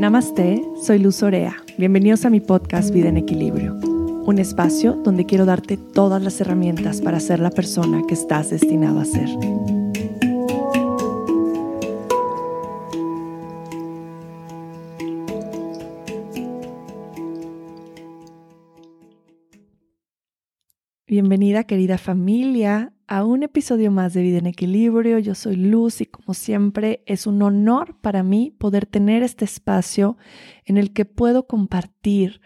Namaste, soy Luz Orea. Bienvenidos a mi podcast Vida en Equilibrio, un espacio donde quiero darte todas las herramientas para ser la persona que estás destinado a ser. Bienvenida querida familia a un episodio más de Vida en Equilibrio. Yo soy Luz y como siempre es un honor para mí poder tener este espacio en el que puedo compartir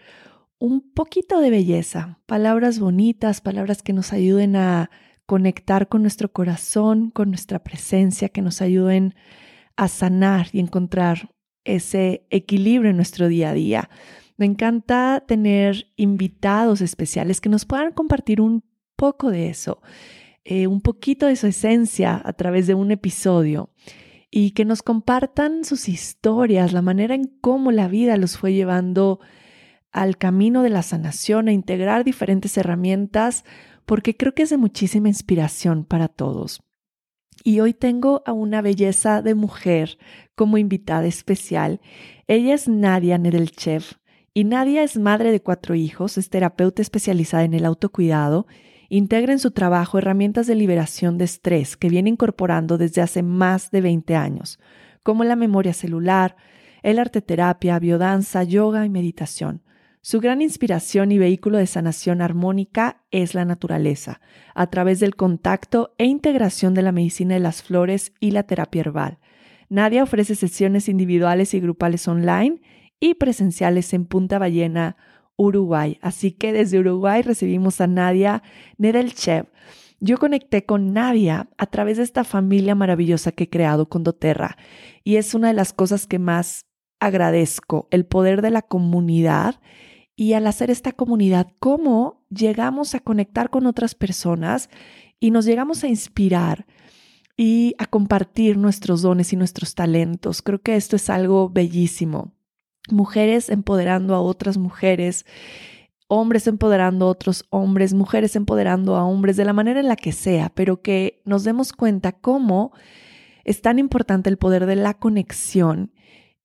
un poquito de belleza, palabras bonitas, palabras que nos ayuden a conectar con nuestro corazón, con nuestra presencia, que nos ayuden a sanar y encontrar ese equilibrio en nuestro día a día. Me encanta tener invitados especiales que nos puedan compartir un poco de eso. Eh, un poquito de su esencia a través de un episodio y que nos compartan sus historias, la manera en cómo la vida los fue llevando al camino de la sanación, a integrar diferentes herramientas, porque creo que es de muchísima inspiración para todos. Y hoy tengo a una belleza de mujer como invitada especial. Ella es Nadia Nedelchev y Nadia es madre de cuatro hijos, es terapeuta especializada en el autocuidado integra en su trabajo herramientas de liberación de estrés que viene incorporando desde hace más de 20 años, como la memoria celular, el arteterapia, biodanza, yoga y meditación. Su gran inspiración y vehículo de sanación armónica es la naturaleza, a través del contacto e integración de la medicina de las flores y la terapia herbal. Nadia ofrece sesiones individuales y grupales online y presenciales en Punta Ballena, Uruguay. Así que desde Uruguay recibimos a Nadia Nedelchev. Yo conecté con Nadia a través de esta familia maravillosa que he creado con doTERRA y es una de las cosas que más agradezco, el poder de la comunidad y al hacer esta comunidad, cómo llegamos a conectar con otras personas y nos llegamos a inspirar y a compartir nuestros dones y nuestros talentos. Creo que esto es algo bellísimo mujeres empoderando a otras mujeres, hombres empoderando a otros hombres, mujeres empoderando a hombres, de la manera en la que sea, pero que nos demos cuenta cómo es tan importante el poder de la conexión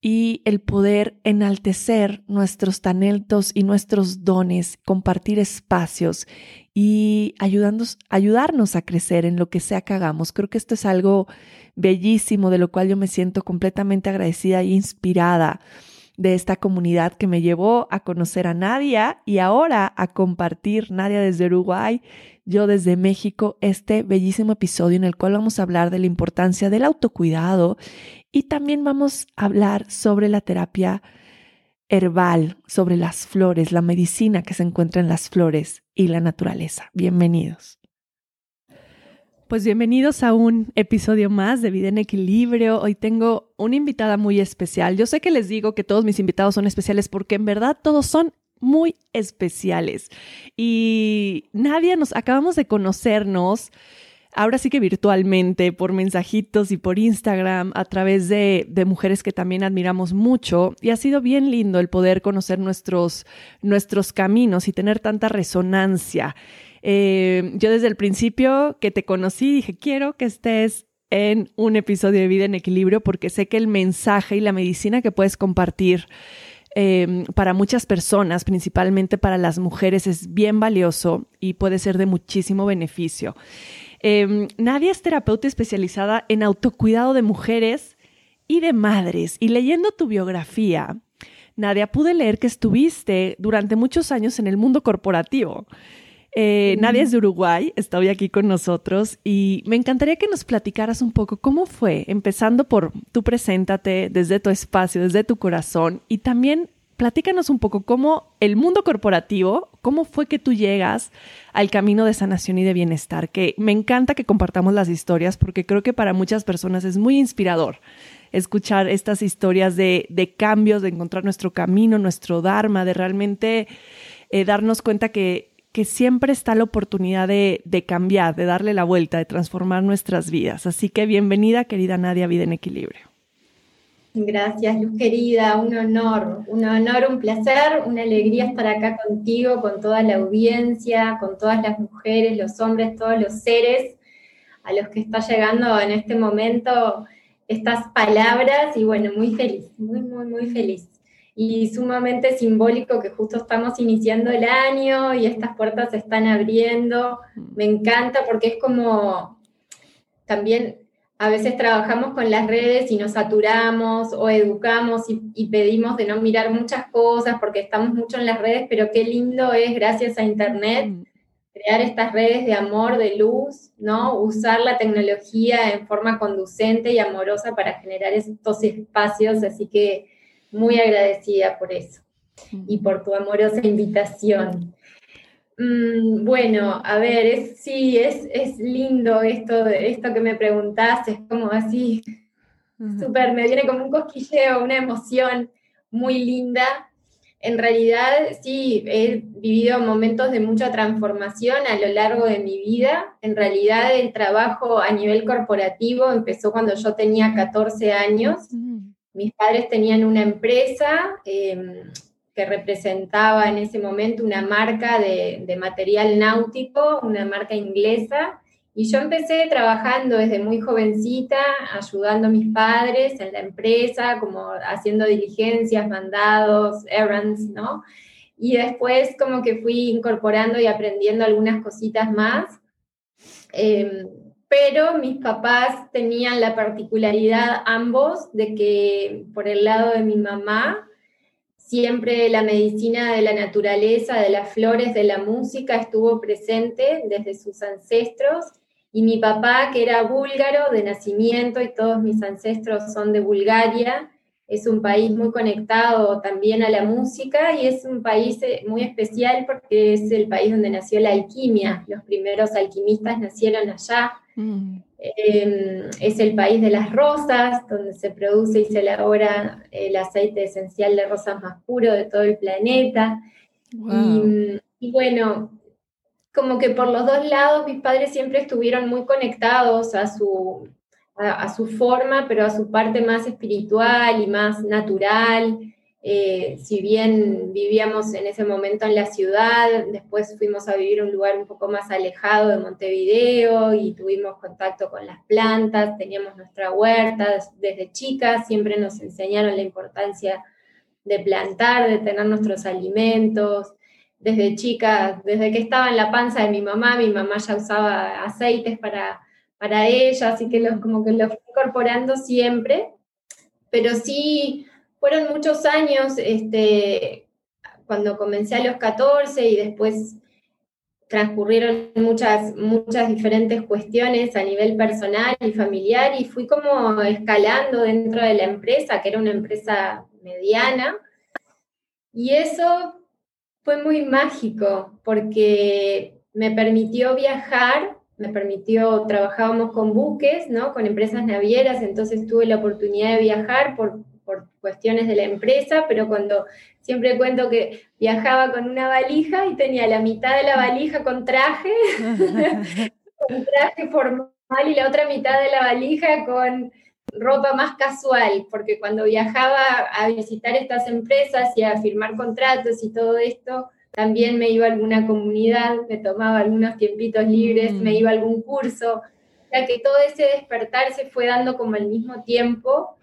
y el poder enaltecer nuestros talentos y nuestros dones, compartir espacios y ayudarnos, ayudarnos a crecer en lo que sea que hagamos. Creo que esto es algo bellísimo de lo cual yo me siento completamente agradecida e inspirada de esta comunidad que me llevó a conocer a Nadia y ahora a compartir Nadia desde Uruguay, yo desde México, este bellísimo episodio en el cual vamos a hablar de la importancia del autocuidado y también vamos a hablar sobre la terapia herbal, sobre las flores, la medicina que se encuentra en las flores y la naturaleza. Bienvenidos. Pues bienvenidos a un episodio más de Vida en Equilibrio. Hoy tengo una invitada muy especial. Yo sé que les digo que todos mis invitados son especiales porque en verdad todos son muy especiales. Y nadie nos acabamos de conocernos. Ahora sí que virtualmente, por mensajitos y por Instagram, a través de, de, mujeres que también admiramos mucho. Y ha sido bien lindo el poder conocer nuestros, nuestros caminos y tener tanta resonancia. Eh, yo desde el principio que te conocí dije, quiero que estés en un episodio de Vida en Equilibrio porque sé que el mensaje y la medicina que puedes compartir eh, para muchas personas, principalmente para las mujeres, es bien valioso y puede ser de muchísimo beneficio. Eh, Nadia es terapeuta especializada en autocuidado de mujeres y de madres. Y leyendo tu biografía, Nadia, pude leer que estuviste durante muchos años en el mundo corporativo. Eh, Nadia es de Uruguay, está hoy aquí con nosotros y me encantaría que nos platicaras un poco cómo fue, empezando por tú preséntate desde tu espacio, desde tu corazón y también platícanos un poco cómo el mundo corporativo, cómo fue que tú llegas al camino de sanación y de bienestar, que me encanta que compartamos las historias porque creo que para muchas personas es muy inspirador escuchar estas historias de, de cambios, de encontrar nuestro camino, nuestro Dharma, de realmente eh, darnos cuenta que que siempre está la oportunidad de, cambiar, de darle la vuelta, de transformar nuestras vidas. Así que bienvenida, querida Nadia, Vida en Equilibrio. Gracias, Luz querida, un honor, un honor, un placer, una alegría estar acá contigo, con toda la audiencia, con todas las mujeres, los hombres, todos los seres a los que está llegando en este momento estas palabras y bueno, muy feliz, muy, muy, muy feliz. Y sumamente simbólico que justo estamos iniciando el año y estas puertas se están abriendo. Mm. Me encanta porque es como también a veces trabajamos con las redes y nos saturamos o educamos y, pedimos de no mirar muchas cosas porque estamos mucho en las redes, pero qué lindo es gracias a Internet mm. crear estas redes de amor, de luz, ¿no? Usar la tecnología en forma conducente y amorosa para generar estos espacios, así que muy agradecida por eso y por tu amorosa invitación. Mm, bueno, a ver, sí, es, es, lindo esto, esto que me preguntaste, es como así, súper, me viene como un cosquilleo, una emoción muy linda. En realidad, sí, he vivido momentos de mucha transformación a lo largo de mi vida. En realidad, el trabajo a nivel corporativo empezó cuando yo tenía 14 años. Mis padres tenían una empresa. Em, que representaba en ese momento una marca de, material náutico, una marca inglesa. Y yo empecé trabajando desde muy jovencita, ayudando a mis padres en la empresa, como haciendo diligencias, mandados, errands, ¿no? Y después como que fui incorporando y aprendiendo algunas cositas más. Em, pero mis papás tenían la particularidad ambos de que por el lado de mi mamá, Siempre la medicina de la naturaleza, de las flores, de la música estuvo presente desde sus ancestros. Y mi papá, que era búlgaro de nacimiento y todos mis ancestros son de Bulgaria, es un país muy conectado también a la música y es un país eh, muy especial porque es el país donde nació la alquimia. Los primeros alquimistas nacieron allá. Mm. Em, es el país de las rosas, donde se produce y se elabora el aceite esencial de rosas más puro de todo el planeta. Y, bueno, como que por los dos lados mis padres siempre estuvieron muy conectados a su, a su forma, pero a su parte más espiritual y más natural. Eh, si bien vivíamos en ese momento en la ciudad, después fuimos a vivir en un lugar un poco más alejado de Montevideo y tuvimos contacto con las plantas, teníamos nuestra huerta desde chicas, siempre nos enseñaron la importancia de plantar, de tener nuestros alimentos. Desde chicas, desde que estaba en la panza de mi mamá, mi mamá ya usaba aceites para, para ella, así que los, como que los fui incorporando siempre, pero sí fueron muchos años, este, cuando comencé a los 14 y después transcurrieron muchas, muchas diferentes cuestiones a nivel personal y familiar y fui como escalando dentro de la empresa, que era una empresa mediana. Y eso fue muy mágico porque me permitió viajar, me permitió, trabajábamos con buques, ¿no? Con empresas navieras, entonces tuve la oportunidad de viajar por por cuestiones de la empresa, pero cuando siempre cuento que viajaba con una valija y tenía la mitad de la valija con traje, con traje formal y la otra mitad de la valija con ropa más casual, porque cuando viajaba a visitar estas empresas y a firmar contratos y todo esto, también me iba a alguna comunidad, me tomaba algunos tiempitos libres, me mm. iba a algún curso, sea que todo ese despertar se fue dando como al mismo tiempo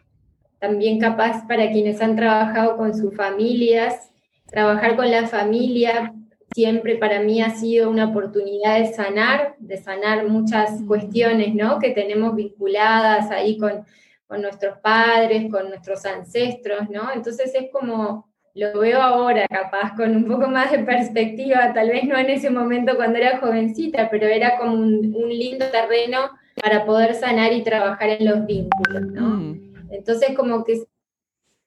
también capaz para quienes han trabajado con sus familias. Trabajar con la familia siempre para mí ha sido una oportunidad de sanar, de sanar muchas cuestiones ¿no? que tenemos vinculadas ahí con, con nuestros padres, con nuestros ancestros, ¿no? Entonces es como, lo veo ahora capaz con un poco más de perspectiva, tal vez no en ese momento cuando era jovencita, pero era como un, un lindo terreno para poder sanar y trabajar en los vínculos, ¿no? Mm. Entonces como que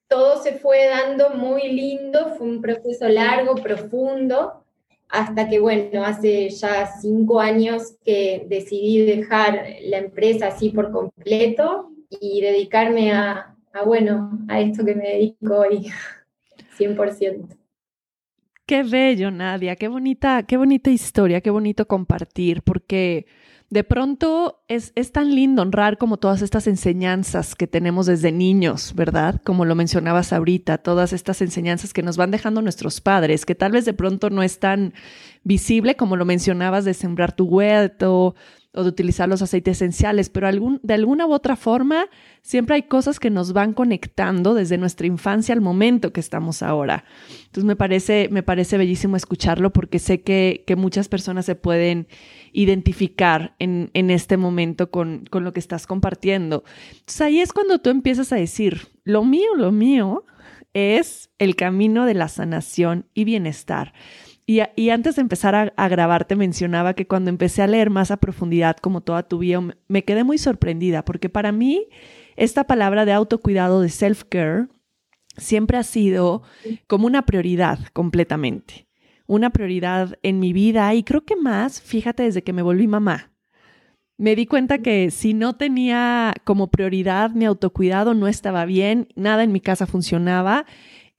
todo se fue dando muy lindo, fue un proceso largo, profundo, hasta que, bueno, hace ya cinco años que decidí dejar la empresa así por completo y dedicarme a, a bueno, a esto que me dedico hoy, 100%. Qué bello, Nadia, qué bonita, qué bonita historia, qué bonito compartir, porque de pronto es, es, tan lindo honrar como todas estas enseñanzas que tenemos desde niños, ¿verdad? Como lo mencionabas ahorita, todas estas enseñanzas que nos van dejando nuestros padres, que tal vez de pronto no es tan visible como lo mencionabas de sembrar tu huerto, o de utilizar los aceites esenciales, pero de alguna u otra forma siempre hay cosas que nos van conectando desde nuestra infancia al momento que estamos ahora. Entonces me parece, me parece bellísimo escucharlo porque sé que, que muchas personas se pueden identificar en, en este momento con, con lo que estás compartiendo. Entonces ahí es cuando tú empiezas a decir, lo mío, lo mío es el camino de la sanación y bienestar. Y, antes de empezar a, a, grabar, te mencionaba que cuando empecé a leer más a profundidad, como toda tu vida, me quedé muy sorprendida, porque para mí esta palabra de autocuidado, de self-care, siempre ha sido como una prioridad completamente. Una prioridad en mi vida y creo que más, fíjate, desde que me volví mamá. Me di cuenta que si no tenía como prioridad mi autocuidado, no estaba bien, nada en mi casa funcionaba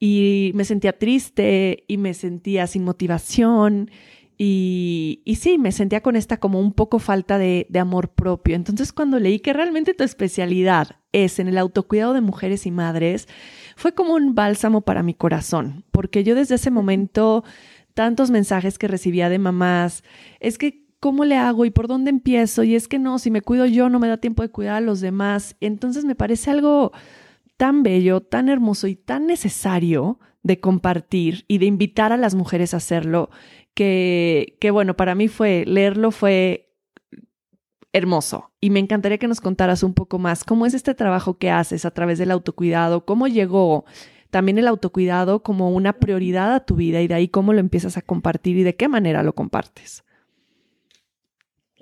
y me sentía triste y me sentía sin motivación y, y, sí, me sentía con esta como un poco falta de, de, amor propio. Entonces cuando leí que realmente tu especialidad es en el autocuidado de mujeres y madres, fue como un bálsamo para mi corazón, porque yo desde ese momento, tantos mensajes que recibía de mamás, es que ¿cómo le hago y por dónde empiezo? Y es que no, si me cuido yo no me da tiempo de cuidar a los demás. Entonces me parece algo tan bello, tan hermoso y tan necesario de compartir y de invitar a las mujeres a hacerlo, que, que bueno, para mí fue, leerlo fue hermoso. Y me encantaría que nos contaras un poco más cómo es este trabajo que haces a través del autocuidado, cómo llegó también el autocuidado como una prioridad a tu vida y de ahí cómo lo empiezas a compartir y de qué manera lo compartes.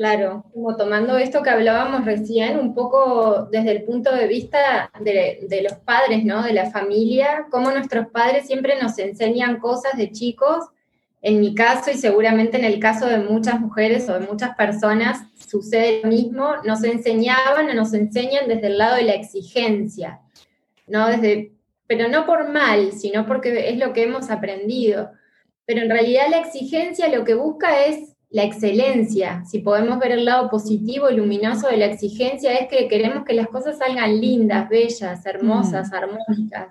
Claro, como tomando esto que hablábamos recién, un poco desde el punto de vista de, los padres, ¿no? De la familia, cómo nuestros padres siempre nos enseñan cosas de chicos. En mi caso y seguramente en el caso de muchas mujeres o de muchas personas sucede lo mismo, nos enseñaban o nos enseñan desde el lado de la exigencia, ¿no? Desde, pero no por mal, sino porque es lo que hemos aprendido. Pero en realidad la exigencia lo que busca es la excelencia, si podemos ver el lado positivo y luminoso de la exigencia, es que queremos que las cosas salgan lindas, bellas, hermosas, mm. armónicas,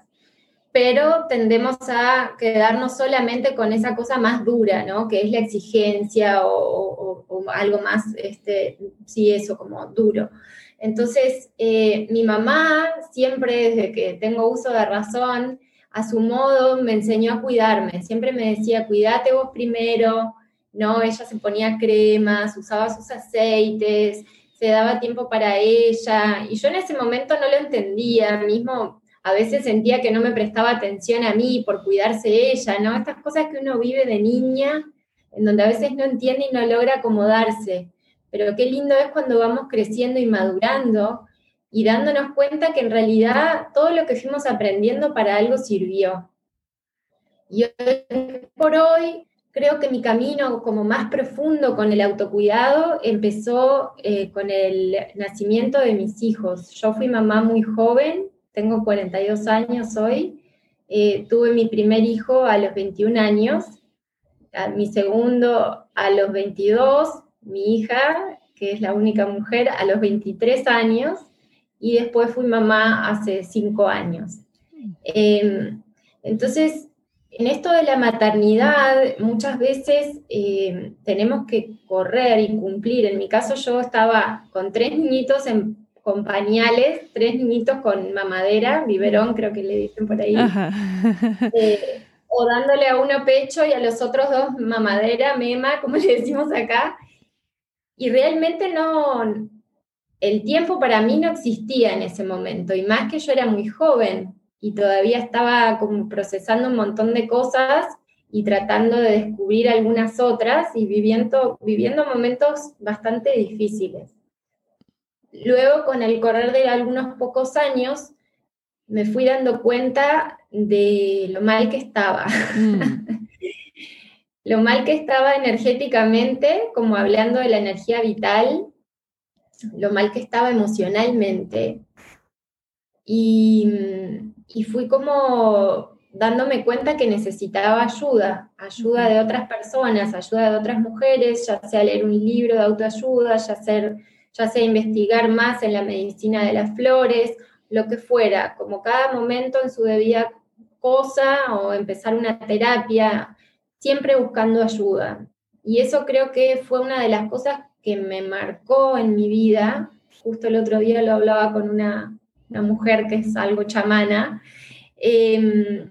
pero tendemos a quedarnos solamente con esa cosa más dura, ¿no? Que es la exigencia o, algo más, este, sí, eso, como duro. Entonces, eh, mi mamá siempre, desde que tengo uso de razón, a su modo me enseñó a cuidarme, siempre me decía, cuídate vos primero, ¿no? Ella se ponía cremas, usaba sus aceites, se daba tiempo para ella, y yo en ese momento no lo entendía, mismo a veces sentía que no me prestaba atención a mí por cuidarse ella, ¿no? Estas cosas que uno vive de niña, en donde a veces no entiende y no logra acomodarse, pero qué lindo es cuando vamos creciendo y madurando y dándonos cuenta que en realidad todo lo que fuimos aprendiendo para algo sirvió. Y hoy por hoy creo que mi camino como más profundo con el autocuidado empezó eh, con el nacimiento de mis hijos. Yo fui mamá muy joven, tengo 42 años hoy, eh, tuve mi primer hijo a los 21 años, mi segundo a los 22, mi hija, que es la única mujer, a los 23 años, y después fui mamá hace 5 años. Em, entonces, en esto de la maternidad, muchas veces eh, tenemos que correr y cumplir. En mi caso, yo estaba con tres niñitos en, con pañales, tres niñitos con mamadera, biberón, creo que le dicen por ahí. Eh, o dándole a uno pecho y a los otros dos mamadera, mema, como le decimos acá. Y realmente no, el tiempo para mí no existía en ese momento, y más que yo era muy joven y todavía estaba como procesando un montón de cosas y tratando de descubrir algunas otras y viviendo, viviendo momentos bastante difíciles. Luego, con el correr de algunos pocos años, me fui dando cuenta de lo mal que estaba. Mm. lo mal que estaba energéticamente, como hablando de la energía vital, lo mal que estaba emocionalmente. Y, y fui como dándome cuenta que necesitaba ayuda, ayuda de otras personas, ayuda de otras mujeres, ya sea leer un libro de autoayuda, ya sea, ya sea investigar más en la medicina de las flores, lo que fuera, como cada momento en su debida cosa o empezar una terapia, siempre buscando ayuda. y eso creo que fue una de las cosas que me marcó en mi vida. Justo el otro día lo hablaba con una, mujer que es algo chamana, em,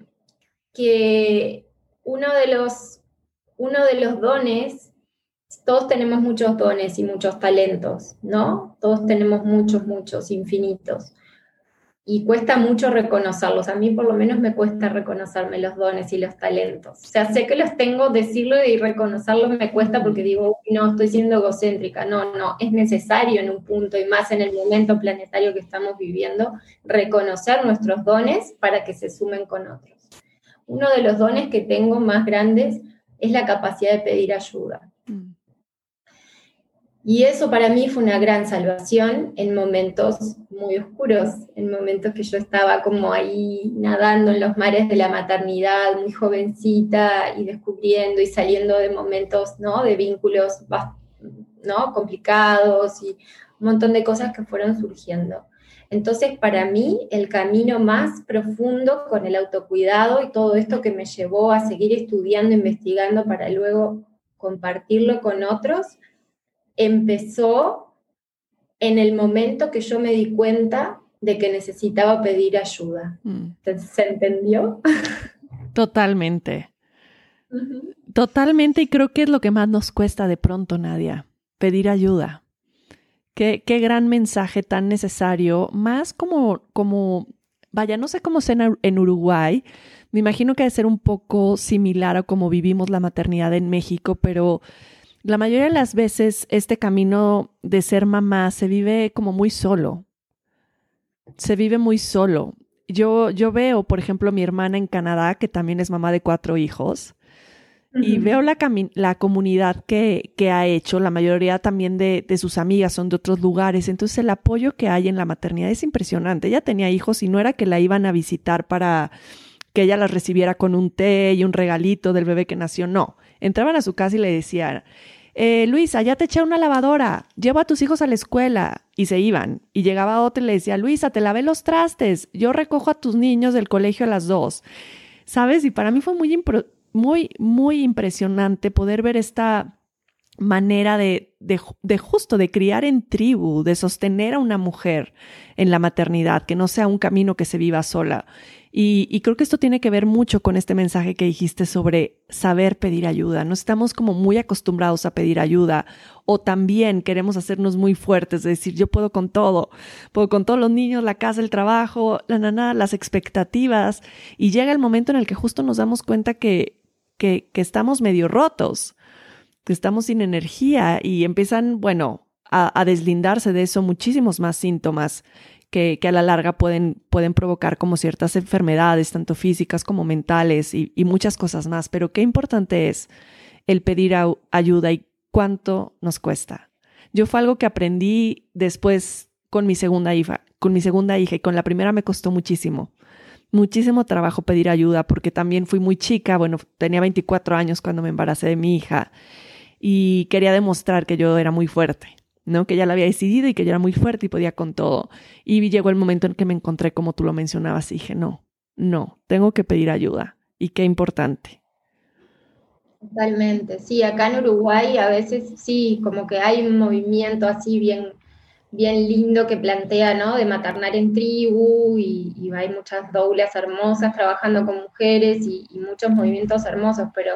que uno de, los, uno de los dones, todos tenemos muchos dones y muchos talentos, ¿no? Todos tenemos muchos, muchos, infinitos y cuesta mucho reconocerlos. A mí por lo menos me cuesta reconocerme los dones y los talentos. O sea, sé que los tengo, decirlo y reconocerlo me cuesta porque digo, no, estoy siendo egocéntrica. No, no, es necesario en un punto y más en el momento planetario que estamos viviendo, reconocer nuestros dones para que se sumen con otros. Uno de los dones que tengo más grandes es la capacidad de pedir ayuda. Mm. Y eso para mí fue una gran salvación en momentos muy oscuros, en momentos que yo estaba como ahí nadando en los mares de la maternidad, muy jovencita y descubriendo y saliendo de momentos, ¿no? De vínculos, ¿no? Complicados y un montón de cosas que fueron surgiendo. Entonces, para mí, el camino más profundo con el autocuidado y todo esto que me llevó a seguir estudiando, investigando para luego compartirlo con otros, empezó en el momento que yo me di cuenta de que necesitaba pedir ayuda. Mm. ¿Se entendió? Totalmente. Totalmente, y creo que es lo que más nos cuesta de pronto, Nadia, pedir ayuda. Qué, qué gran mensaje tan necesario, más como, como, vaya, no sé cómo sea en Uruguay, me imagino que debe ser un poco similar a cómo vivimos la maternidad en México, pero la mayoría de las veces este camino de ser mamá se vive como muy solo. Se vive muy solo. Yo, yo veo, por ejemplo, mi hermana en Canadá, que también es mamá de cuatro hijos, y veo la, la comunidad que, que, ha hecho, la mayoría también de, de, sus amigas son de otros lugares, entonces el apoyo que hay en la maternidad es impresionante. Ella tenía hijos y no era que la iban a visitar para que ella las recibiera con un té y un regalito del bebé que nació, no entraban a su casa y le decían, eh, Luisa, ya te eché una lavadora, llevo a tus hijos a la escuela. Y se iban. Y llegaba otro y le decía, Luisa, te lavé los trastes, yo recojo a tus niños del colegio a las dos. ¿Sabes? Y para mí fue muy, muy, muy impresionante poder ver esta manera de, de, justo de criar en tribu, de sostener a una mujer en la maternidad, que no sea un camino que se viva sola. Y, creo que esto tiene que ver mucho con este mensaje que dijiste sobre saber pedir ayuda. No estamos como muy acostumbrados a pedir ayuda o también queremos hacernos muy fuertes, de decir yo puedo con todo, puedo con todos los niños, la casa, el trabajo, la nana, las expectativas. Y llega el momento en el que justo nos damos cuenta que, que, estamos medio rotos, que estamos sin energía y empiezan, bueno, a, a deslindarse de eso muchísimos más síntomas que, a la larga pueden, pueden provocar como ciertas enfermedades, tanto físicas como mentales y, muchas cosas más. Pero qué importante es el pedir ayuda y cuánto nos cuesta. Yo fue algo que aprendí después con mi segunda hija, con mi segunda hija y con la primera me costó muchísimo. Muchísimo trabajo pedir ayuda porque también fui muy chica, bueno, tenía 24 años cuando me embaracé de mi hija y quería demostrar que yo era muy fuerte ¿no? Que ya la había decidido y que yo era muy fuerte y podía con todo. Y llegó el momento en que me encontré como tú lo mencionabas y dije, no, no, tengo que pedir ayuda. Y qué importante. Totalmente, sí, acá en Uruguay a veces sí, como que hay un movimiento así bien, bien lindo que plantea, ¿no? De maternar en tribu y, hay muchas doulas hermosas trabajando con mujeres y, y muchos movimientos hermosos, pero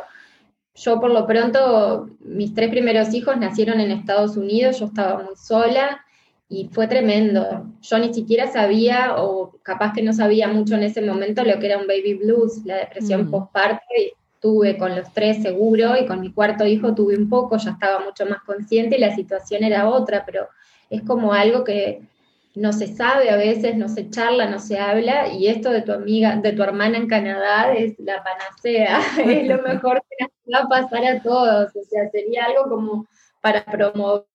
yo por lo pronto, mis tres primeros hijos nacieron en Estados Unidos, yo estaba muy sola y fue tremendo. Yo ni siquiera sabía, o capaz que no sabía mucho en ese momento, lo que era un baby blues, la depresión mm. postparto, y tuve con los tres seguro, y con mi cuarto hijo tuve un poco, ya estaba mucho más consciente y la situación era otra, pero es como algo que no se sabe a veces, no se charla, no se habla, y esto de tu amiga, de tu hermana en Canadá es la panacea, es lo mejor que va a pasar a todos, o sea, sería algo como para promover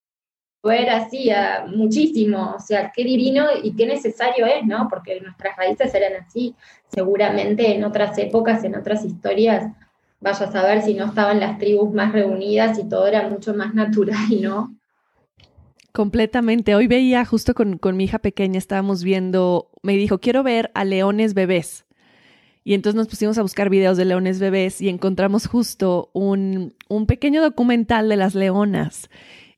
así a muchísimo, o sea, qué divino y qué necesario es, ¿no? Porque nuestras raíces eran así, seguramente en otras épocas, en otras historias, vaya a saber si no estaban las tribus más reunidas y todo era mucho más natural, ¿no? Completamente. Hoy veía justo con, mi hija pequeña, estábamos viendo, me dijo, quiero ver a leones bebés. Y entonces nos pusimos a buscar videos de leones bebés y encontramos justo un, un pequeño documental de las leonas.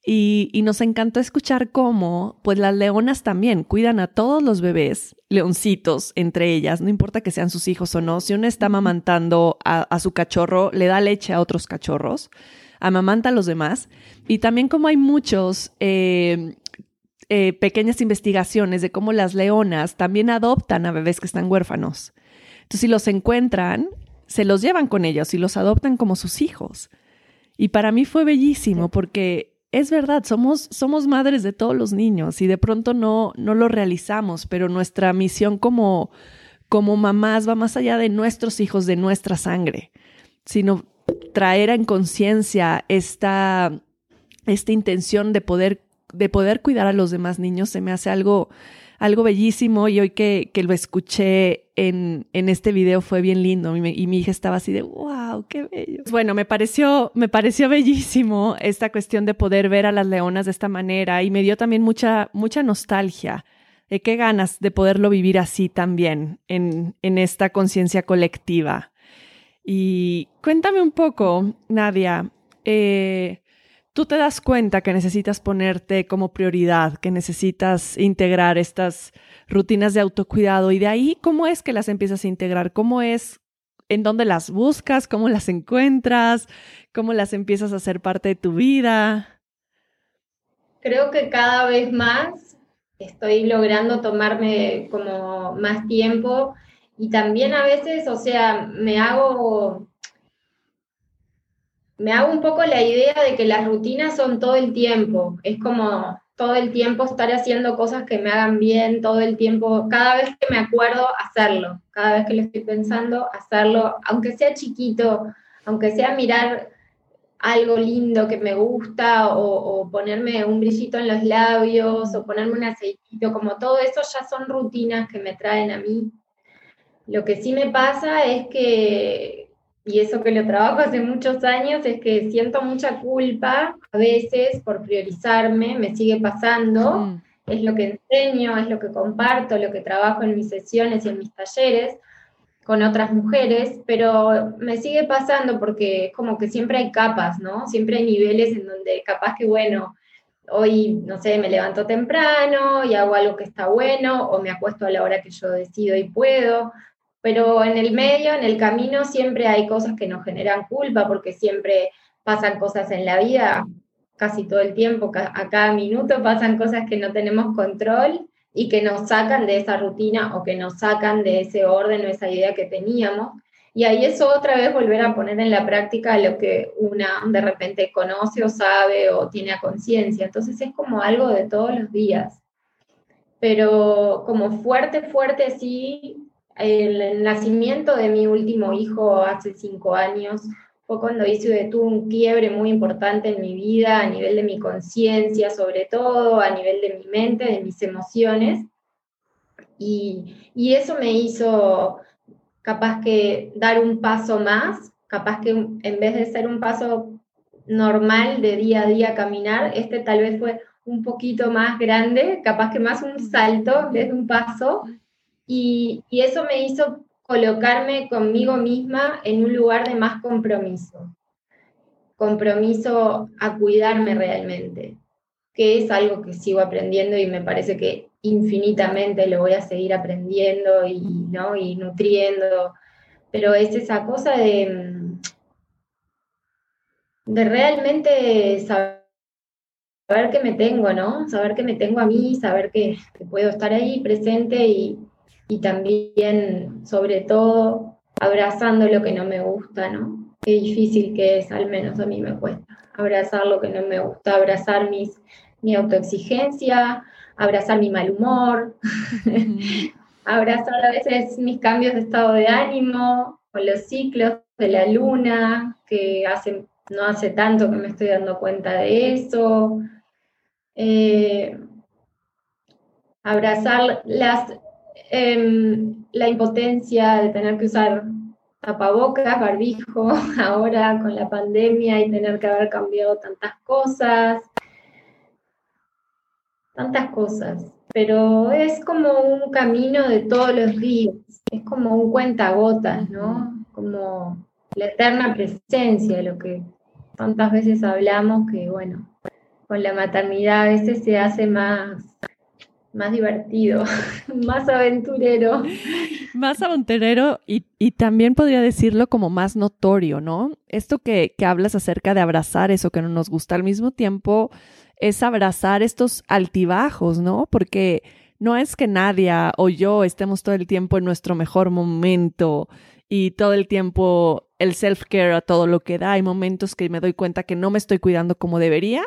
Y, y, nos encantó escuchar cómo, pues las leonas también cuidan a todos los bebés, leoncitos entre ellas, no importa que sean sus hijos o no. Si una está amamantando a, a su cachorro, le da leche a otros cachorros, amamanta a los demás. Y también como hay muchos eh, eh, pequeñas investigaciones de cómo las leonas también adoptan a bebés que están huérfanos. Entonces, si los encuentran, se los llevan con ellos y los adoptan como sus hijos. Y para mí fue bellísimo porque es verdad, somos, somos madres de todos los niños y de pronto no, no lo realizamos, pero nuestra misión como, como mamás va más allá de nuestros hijos, de nuestra sangre, sino traer en conciencia esta, esta intención de poder, de poder cuidar a los demás niños se me hace algo, algo bellísimo y hoy que, que lo escuché en, en, este video fue bien lindo y, mi hija estaba así de, wow, qué bello. Bueno, me pareció, me pareció bellísimo esta cuestión de poder ver a las leonas de esta manera y me dio también mucha, mucha nostalgia. De qué ganas de poderlo vivir así también en, en esta conciencia colectiva. Y cuéntame un poco, Nadia, eh, tú te das cuenta que necesitas ponerte como prioridad, que necesitas integrar estas rutinas de autocuidado y de ahí, ¿cómo es que las empiezas a integrar? ¿Cómo es, en dónde las buscas? ¿Cómo las encuentras? ¿Cómo las empiezas a hacer parte de tu vida? Creo que cada vez más estoy logrando tomarme como más tiempo y también a veces, o sea, me hago me hago un poco la idea de que las rutinas son todo el tiempo, es como todo el tiempo estar haciendo cosas que me hagan bien, todo el tiempo, cada vez que me acuerdo, hacerlo, cada vez que lo estoy pensando, hacerlo, aunque sea chiquito, aunque sea mirar algo lindo que me gusta o, ponerme un brillito en los labios o ponerme un aceitito, como todo eso ya son rutinas que me traen a mí. Lo que sí me pasa es que y eso que lo trabajo hace muchos años, es que siento mucha culpa a veces por priorizarme, me sigue pasando, es lo que enseño, es lo que comparto, lo que trabajo en mis sesiones y en mis talleres con otras mujeres, pero me sigue pasando porque es como que siempre hay capas, ¿no? Siempre hay niveles en donde capaz que, bueno, hoy, no sé, me levanto temprano y hago algo que está bueno, o me acuesto a la hora que yo decido y puedo, pero en el medio, en el camino, siempre hay cosas que nos generan culpa, porque siempre pasan cosas en la vida, casi todo el tiempo, a cada minuto pasan cosas que no tenemos control y que nos sacan de esa rutina o que nos sacan de ese orden o esa idea que teníamos. Y ahí es otra vez volver a poner en la práctica lo que una de repente conoce o sabe o tiene a conciencia. Entonces es como algo de todos los días. Pero como fuerte, fuerte, sí, el nacimiento de mi último hijo hace cinco años fue cuando hice, tuve un quiebre muy importante en mi vida, a nivel de mi conciencia, sobre todo, a nivel de mi mente, de mis emociones. Y, y, eso me hizo capaz que dar un paso más, capaz que en vez de ser un paso normal de día a día caminar, este tal vez fue un poquito más grande, capaz que más un salto en vez de un paso, y, eso me hizo colocarme conmigo misma en un lugar de más compromiso, compromiso a cuidarme realmente, que es algo que sigo aprendiendo y me parece que infinitamente lo voy a seguir aprendiendo y, ¿no? y nutriendo, pero es esa cosa de, de realmente saber saber que me tengo, ¿no? Saber que me tengo a mí, saber que, que puedo estar ahí presente y, y también, sobre todo, abrazando lo que no me gusta, ¿no? Qué difícil que es, al menos a mí me cuesta, abrazar lo que no me gusta, abrazar mis, mi autoexigencia, abrazar mi mal humor, abrazar a veces mis cambios de estado de ánimo, con los ciclos de la luna, que hace, no hace tanto que me estoy dando cuenta de eso. Eh, abrazar las Em, la impotencia de tener que usar tapabocas, barbijo, ahora con la pandemia y tener que haber cambiado tantas cosas, tantas cosas. pero es como un camino de todos los días, es como un cuentagotas, ¿no? Como la eterna presencia, lo que tantas veces hablamos que, bueno, con la maternidad a veces se hace más, más divertido, más aventurero. Más aventurero y, y, también podría decirlo como más notorio, ¿no? Esto que, que hablas acerca de abrazar eso que no nos gusta al mismo tiempo es abrazar estos altibajos, ¿no? Porque no es que Nadia o yo estemos todo el tiempo en nuestro mejor momento y todo el tiempo el self-care a todo lo que da. Hay momentos que me doy cuenta que no me estoy cuidando como debería.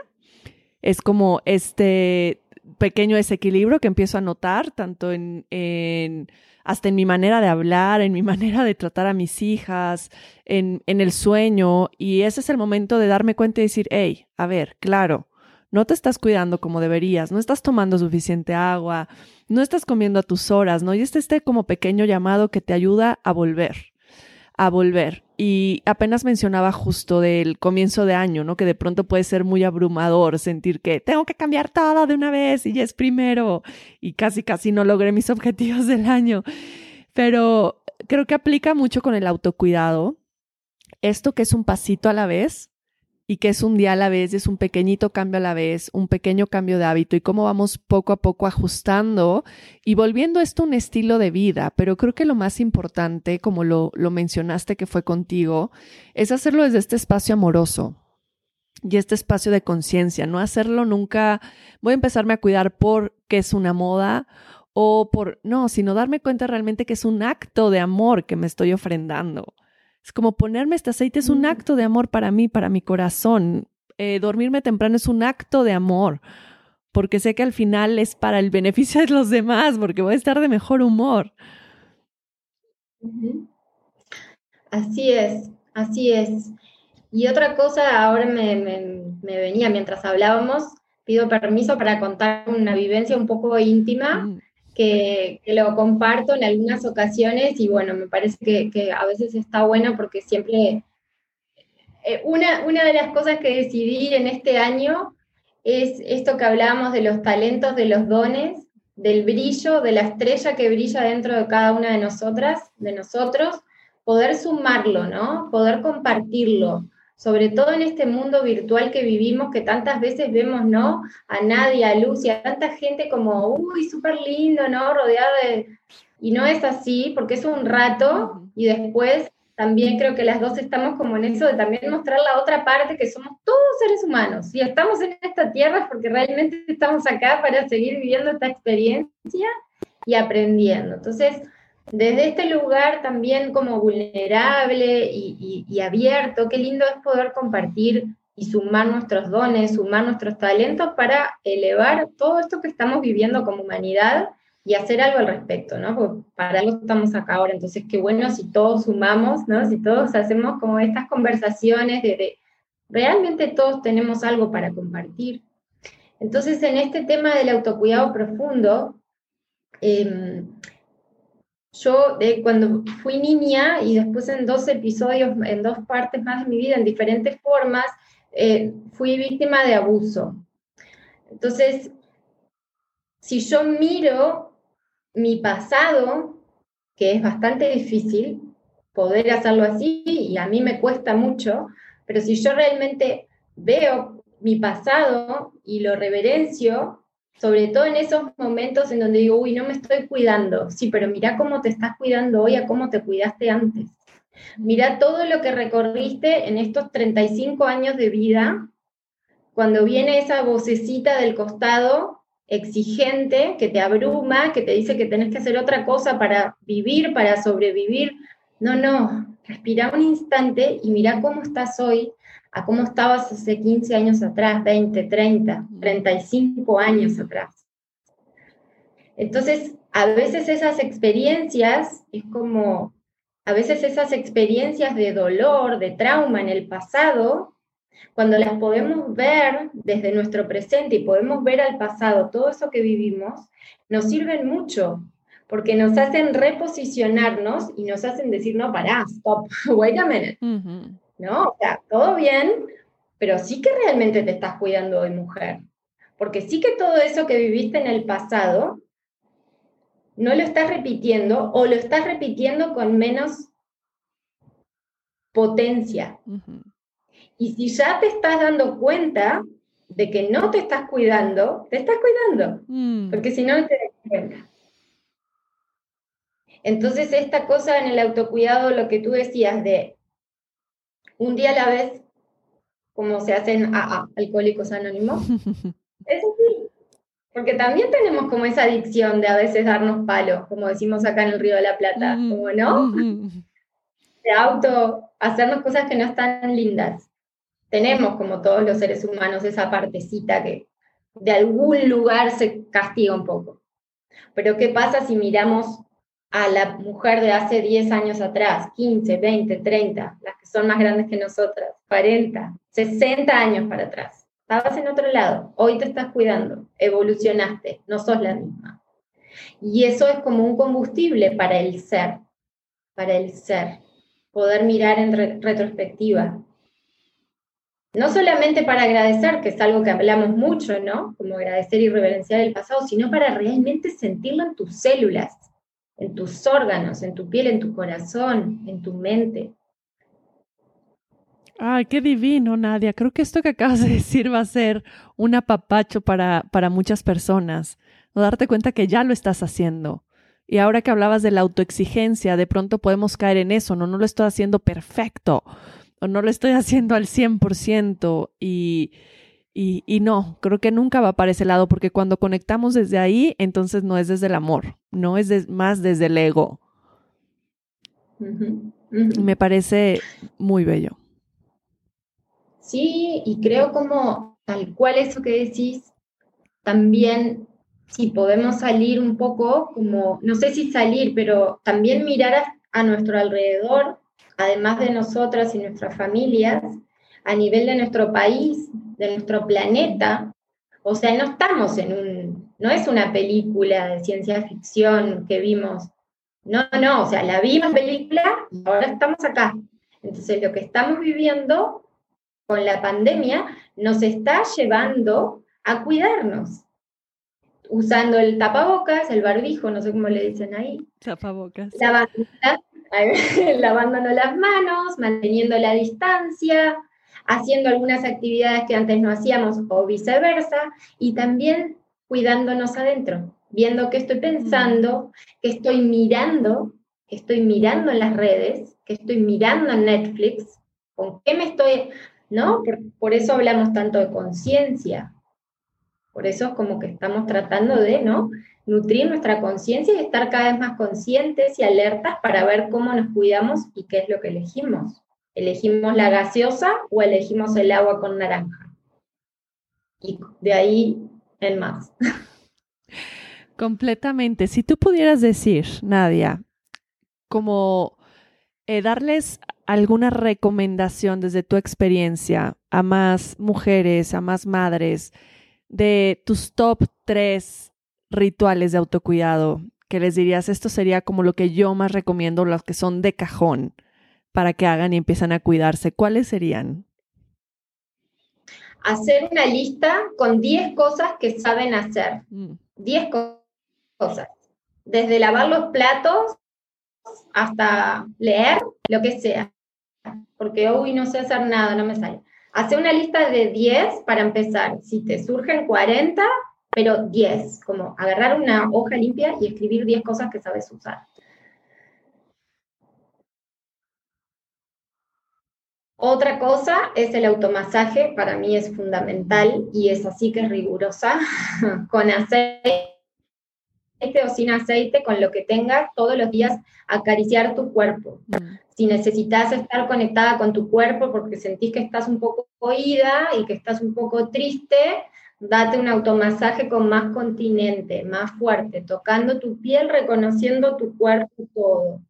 Es como este pequeño desequilibrio que empiezo a notar, tanto en, en hasta en mi manera de hablar, en mi manera de tratar a mis hijas, en, en el sueño. Y ese es el momento de darme cuenta y decir, hey, a ver, claro, no te estás cuidando como deberías, no estás tomando suficiente agua, no estás comiendo a tus horas, ¿no? Y este este como pequeño llamado que te ayuda a volver, a volver. Y apenas mencionaba justo del comienzo de año, ¿no? Que de pronto puede ser muy abrumador sentir que tengo que cambiar todo de una vez y ya es primero y casi casi no logré mis objetivos del año. Pero creo que aplica mucho con el autocuidado. Esto que es un pasito a la vez, y que es un día a la vez, es un pequeñito cambio a la vez, un pequeño cambio de hábito y cómo vamos poco a poco ajustando y volviendo esto un estilo de vida. Pero creo que lo más importante, como lo, lo mencionaste que fue contigo, es hacerlo desde este espacio amoroso y este espacio de conciencia, no hacerlo nunca, voy a empezarme a cuidar porque es una moda o por, no, sino darme cuenta realmente que es un acto de amor que me estoy ofrendando. Es como ponerme este aceite es un mm. acto de amor para mí, para mi corazón. Eh, dormirme temprano es un acto de amor, porque sé que al final es para el beneficio de los demás, porque voy a estar de mejor humor. Así es, así es. Y otra cosa, ahora me, me venía mientras hablábamos, pido permiso para contar una vivencia un poco íntima. Mm que, lo comparto en algunas ocasiones y bueno, me parece que, a veces está bueno porque siempre... Eh, una, una de las cosas que decidí en este año es esto que hablábamos de los talentos, de los dones, del brillo, de la estrella que brilla dentro de cada una de nosotras, de nosotros, poder sumarlo, ¿no? Poder compartirlo sobre todo en este mundo virtual que vivimos, que tantas veces vemos, ¿no? A Nadia, a Lucy, a tanta gente como, uy, súper lindo, ¿no? Rodeado de... Y no es así, porque es un rato y después también creo que las dos estamos como en eso de también mostrar la otra parte, que somos todos seres humanos y estamos en esta tierra porque realmente estamos acá para seguir viviendo esta experiencia y aprendiendo. Entonces, desde este lugar también como vulnerable y, abierto, qué lindo es poder compartir y sumar nuestros dones, sumar nuestros talentos para elevar todo esto que estamos viviendo como humanidad y hacer algo al respecto, ¿no? Porque para algo estamos acá ahora, entonces qué bueno si todos sumamos, ¿no? Si todos hacemos como estas conversaciones de, realmente todos tenemos algo para compartir. Entonces, en este tema del autocuidado profundo, eh, yo cuando fui niña y después en dos episodios, en dos partes más de mi vida, en diferentes formas, eh, fui víctima de abuso. Entonces, si yo miro mi pasado, que es bastante difícil poder hacerlo así y a mí me cuesta mucho, pero si yo realmente veo mi pasado y lo reverencio, sobre todo en esos momentos en donde digo, uy, no me estoy cuidando. Sí, pero mira cómo te estás cuidando hoy a cómo te cuidaste antes. Mira todo lo que recorriste en estos 35 años de vida, cuando viene esa vocecita del costado exigente que te abruma, que te dice que tenés que hacer otra cosa para vivir, para sobrevivir. No, no, respira un instante y mira cómo estás hoy, a cómo estabas hace 15 años atrás, 20, 30, 35 años atrás. Entonces, a veces esas experiencias es como, a veces esas experiencias de dolor, de trauma en el pasado, cuando las podemos ver desde nuestro presente y podemos ver al pasado todo eso que vivimos, nos sirven mucho, porque nos hacen reposicionarnos y nos hacen decir, no, pará, stop, wait a minute. ¿No? O sea, todo bien, pero sí que realmente te estás cuidando de mujer. Porque sí que todo eso que viviste en el pasado, no lo estás repitiendo o lo estás repitiendo con menos potencia. Y si ya te estás dando cuenta de que no te estás cuidando, te estás cuidando, mm. porque si no, no te das cuenta. Entonces, esta cosa en el autocuidado, lo que tú decías de un día a la vez, como se hacen AA, Alcohólicos Anónimos, es así. Porque también tenemos como esa adicción de a veces darnos palos, como decimos acá en el Río de la Plata, mm, como no, mm, de auto, hacernos cosas que no están lindas. Tenemos, como todos los seres humanos, esa partecita que de algún lugar se castiga un poco. Pero ¿qué pasa si miramos a la mujer de hace 10 años atrás, 15, 20, 30, las que son más grandes que nosotras, 40, 60 años para atrás. Estabas en otro lado, hoy te estás cuidando, evolucionaste, no sos la misma. Y eso es como un combustible para el ser, para el ser, poder mirar en retrospectiva. No solamente para agradecer, que es algo que hablamos mucho, ¿no? Como agradecer y reverenciar el pasado, sino para realmente sentirlo en tus células, en tus órganos, en tu piel, en tu corazón, en tu mente. Ay, qué divino, Nadia. Creo que esto que acabas de decir va a ser un apapacho para, para muchas personas. No darte cuenta que ya lo estás haciendo. Y ahora que hablabas de la autoexigencia, de pronto podemos caer en eso, no, no lo estoy haciendo perfecto, o no lo estoy haciendo al 100%, y, y, y, no, creo que nunca va para ese lado, porque cuando conectamos desde ahí, entonces no es desde el amor, no es más desde el ego. Me parece muy bello. Sí, y creo como tal cual eso que decís, también si podemos salir un poco, como, no sé si salir, pero también mirar a, a nuestro alrededor, además de nosotras y nuestras familias, a nivel de nuestro país, de nuestro planeta. O sea, no estamos en un, no es una película de ciencia ficción que vimos. No, no, o sea, la vimos película y ahora estamos acá. Entonces, lo que estamos viviendo con la pandemia nos está llevando a cuidarnos. Usando el tapabocas, el barbijo, no sé cómo le dicen ahí. Tapabocas. lavándonos las manos, manteniendo la distancia, haciendo algunas actividades que antes no hacíamos o viceversa, y también cuidándonos adentro, viendo qué estoy pensando, qué estoy mirando, qué estoy mirando en las redes, qué estoy mirando en Netflix, con qué me estoy, ¿no? Por, por eso hablamos tanto de conciencia. Por eso es como que estamos tratando de, ¿no? Nutrir nuestra conciencia y estar cada vez más conscientes y alertas para ver cómo nos cuidamos y qué es lo que elegimos. ¿Elegimos la gaseosa o elegimos el agua con naranja? Y de ahí en más. Completamente. Si tú pudieras decir, Nadia, como eh, darles alguna recomendación desde tu experiencia a más mujeres, a más madres, de tus top tres rituales de autocuidado, que les dirías, esto sería como lo que yo más recomiendo, los que son de cajón para que hagan y empiezan a cuidarse, ¿cuáles serían? Hacer una lista con 10 cosas que saben hacer. 10 mm. cosas. Desde lavar los platos hasta leer, lo que sea. Porque hoy no sé hacer nada, no me sale. Hacer una lista de 10 para empezar. Si te surgen 40, pero 10, como agarrar una hoja limpia y escribir 10 cosas que sabes usar. Otra cosa es el automasaje, para mí es fundamental y es así que es rigurosa, con aceite o sin aceite, con lo que tengas, todos los días acariciar tu cuerpo. Mm. Si necesitas estar conectada con tu cuerpo porque sentís que estás un poco oída y que estás un poco triste, date un automasaje con más continente, más fuerte, tocando tu piel, reconociendo tu cuerpo todo.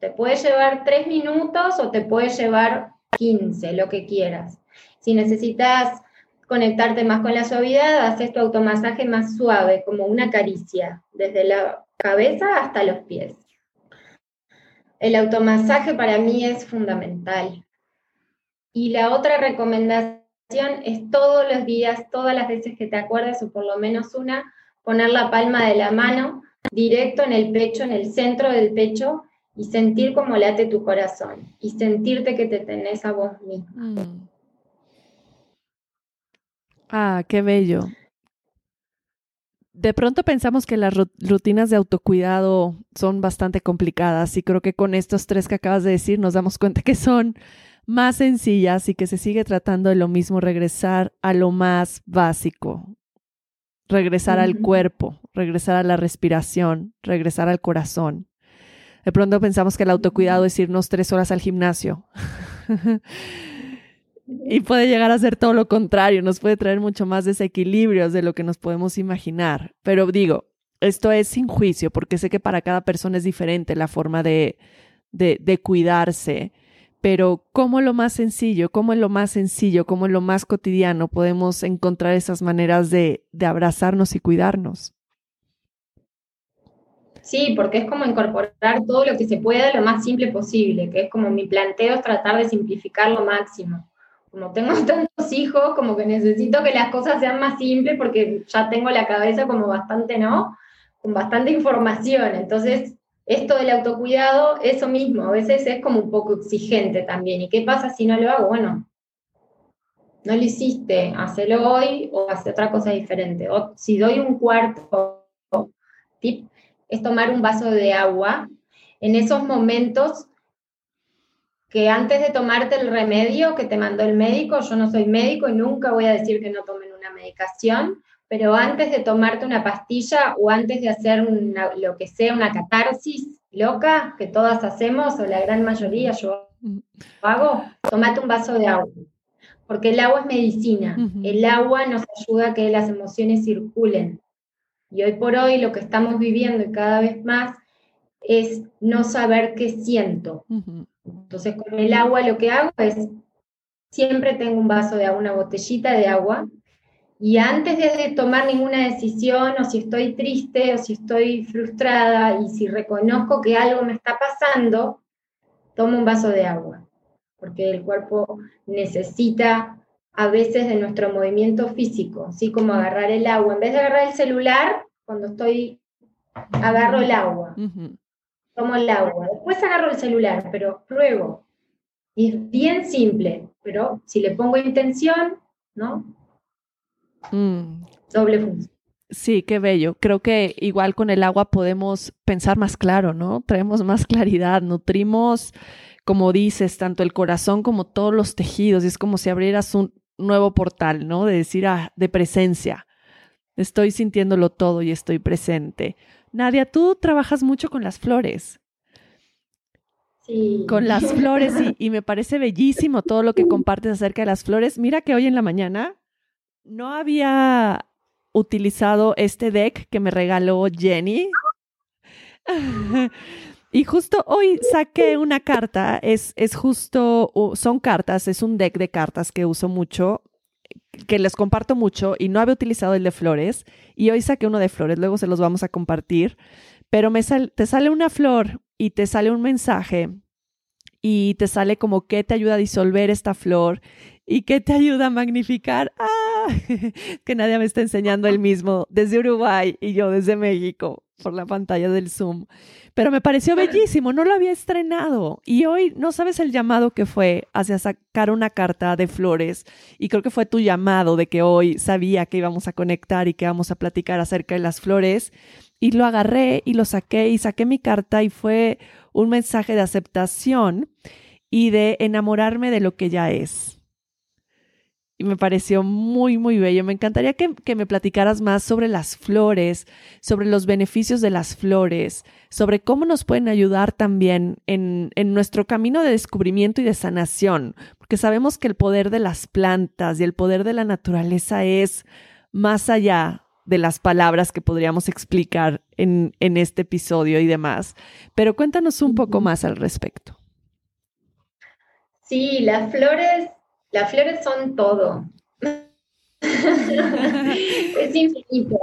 Te puede llevar tres minutos o te puede llevar 15, lo que quieras. Si necesitas conectarte más con la suavidad, haces tu automasaje más suave, como una caricia, desde la cabeza hasta los pies. El automasaje para mí es fundamental. Y la otra recomendación es todos los días, todas las veces que te acuerdes, o por lo menos una, poner la palma de la mano directo en el pecho, en el centro del pecho, y sentir cómo late tu corazón, y sentirte que te tenés a vos mismo. Mm. Ah, qué bello. De pronto pensamos que las rutinas de autocuidado son bastante complicadas y creo que con estos tres que acabas de decir nos damos cuenta que son más sencillas y que se sigue tratando de lo mismo, regresar a lo más básico, regresar al cuerpo, regresar a la respiración, regresar al corazón. De pronto pensamos que el autocuidado es irnos tres horas al gimnasio. y puede llegar a ser todo lo contrario, nos puede traer mucho más desequilibrios de lo que nos podemos imaginar. Pero digo, esto es sin juicio, porque sé que para cada persona es diferente la forma de, de, de cuidarse pero ¿cómo lo más sencillo, cómo en lo más sencillo, cómo en lo más cotidiano podemos encontrar esas maneras de, de abrazarnos y cuidarnos? Sí, porque es como incorporar todo lo que se pueda lo más simple posible, que es como mi planteo es tratar de simplificar lo máximo. Como tengo tantos hijos, como que necesito que las cosas sean más simples porque ya tengo la cabeza como bastante, ¿no? Con bastante información. Entonces, esto del autocuidado, eso mismo, a veces es como un poco exigente también. ¿Y qué pasa si no lo hago? Bueno, no lo hiciste, hacelo hoy o hace otra cosa diferente. Si doy un cuarto tip, es tomar un vaso de agua en esos momentos que antes de tomarte el remedio que te mandó el médico, yo no soy médico y nunca voy a decir que no tomen una medicación, pero antes de tomarte una pastilla o antes de hacer lo que sea, una catarsis loca que todas hacemos, o la gran mayoría yo mm. hago, tomate un vaso de agua, porque el agua es medicina, el agua nos ayuda a que las emociones circulen. Y hoy por hoy lo que estamos viviendo y cada vez más es no saber qué siento. Entonces con el agua lo que hago es, siempre tengo un vaso de agua, una botellita de agua, y antes de tomar ninguna decisión, o si estoy triste, o si estoy frustrada, y si reconozco que algo me está pasando, tomo un vaso de agua, porque el cuerpo necesita a veces de nuestro movimiento físico, así como agarrar el agua. En vez de agarrar el celular, cuando estoy, agarro el agua, tomo el agua, después agarro el celular, pero luego, y es bien simple, pero si le pongo intención, ¿no? Mm. Doble función. Sí, qué bello. Creo que igual con el agua podemos pensar más claro, ¿no? Traemos más claridad, nutrimos, como dices, tanto el corazón como todos los tejidos. Y es como si abrieras un nuevo portal, ¿no? De decir, ah, de presencia. Estoy sintiéndolo todo y estoy presente. Nadia, tú trabajas mucho con las flores. Sí. Con las flores y, y me parece bellísimo todo lo que compartes acerca de las flores. Mira que hoy en la mañana no había utilizado este deck que me regaló Jenny. y justo hoy saqué una carta, es, es justo, son cartas, es un deck de cartas que uso mucho, que les comparto mucho y no había utilizado el de flores. Y hoy saqué uno de flores, luego se los vamos a compartir, pero te sale una flor y te sale un mensaje y te sale como que te ayuda a disolver esta flor y que te ayuda a magnificar. ¡Ah! que nadie me está enseñando el mismo desde Uruguay y yo desde México por la pantalla del Zoom. Pero me pareció bellísimo, no lo había estrenado. Y hoy no sabes el llamado que fue hacia sacar una carta de flores. Y creo que fue tu llamado de que hoy sabía que íbamos a conectar y que íbamos a platicar acerca de las flores. Y lo agarré y lo saqué y saqué mi carta y fue un mensaje de aceptación y de enamorarme de lo que ya es y me pareció muy, muy bello. Me encantaría que, me platicaras más sobre las flores, sobre los beneficios de las flores, sobre cómo nos pueden ayudar también en, en nuestro camino de descubrimiento y de sanación, porque sabemos que el poder de las plantas y el poder de la naturaleza es más allá de las palabras que podríamos explicar en, en este episodio y demás. Pero cuéntanos un poco más al respecto. Sí, las flores las flores son todo. es infinito.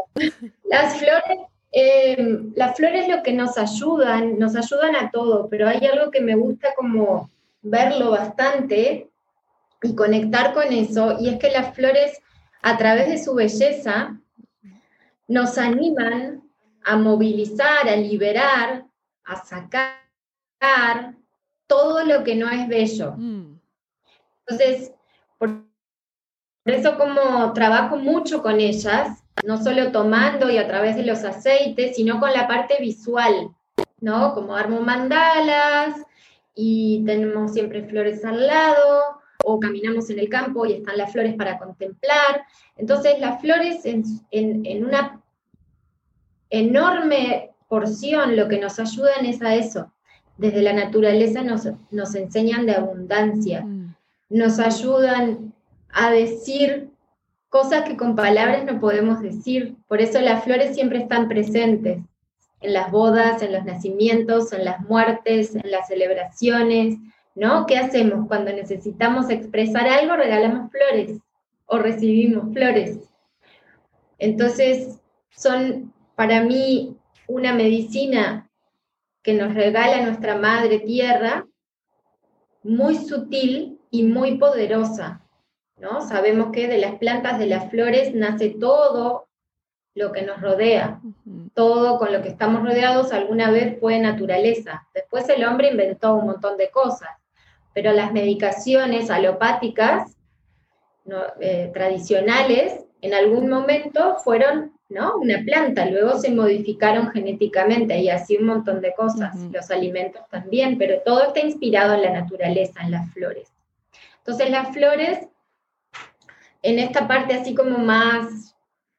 Las flores, eh, las flores lo que nos ayudan, nos ayudan a todo, pero hay algo que me gusta como verlo bastante. y conectar con eso, y es que las flores, a través de su belleza, nos animan a movilizar, a liberar, a sacar todo lo que no es bello. Mm. Entonces, por eso como trabajo mucho con ellas, no solo tomando y a través de los aceites, sino con la parte visual, ¿no? Como armo mandalas y tenemos siempre flores al lado, o caminamos en el campo y están las flores para contemplar. Entonces, las flores en, una enorme porción lo que nos ayudan es a eso. Desde la naturaleza nos, nos enseñan de abundancia, mm. Nos ayudan a decir cosas que con palabras no podemos decir. Por eso las flores siempre están presentes en las bodas, en los nacimientos, en las muertes, en las celebraciones, ¿no? ¿Qué hacemos cuando necesitamos expresar algo? Regalamos flores o recibimos flores. Entonces, son para mí una medicina que nos regala nuestra Madre Tierra, muy sutil y muy poderosa. ¿no? Sabemos que de las plantas, de las flores, nace todo lo que nos rodea. Todo con lo que estamos rodeados alguna vez fue naturaleza. Después el hombre inventó un montón de cosas, pero las medicaciones alopáticas eh, tradicionales en algún momento fueron ¿no? Una planta, luego se modificaron genéticamente y así un montón de cosas, los alimentos también, pero todo está inspirado en la naturaleza, en las flores. Entonces las flores, en esta parte así como más,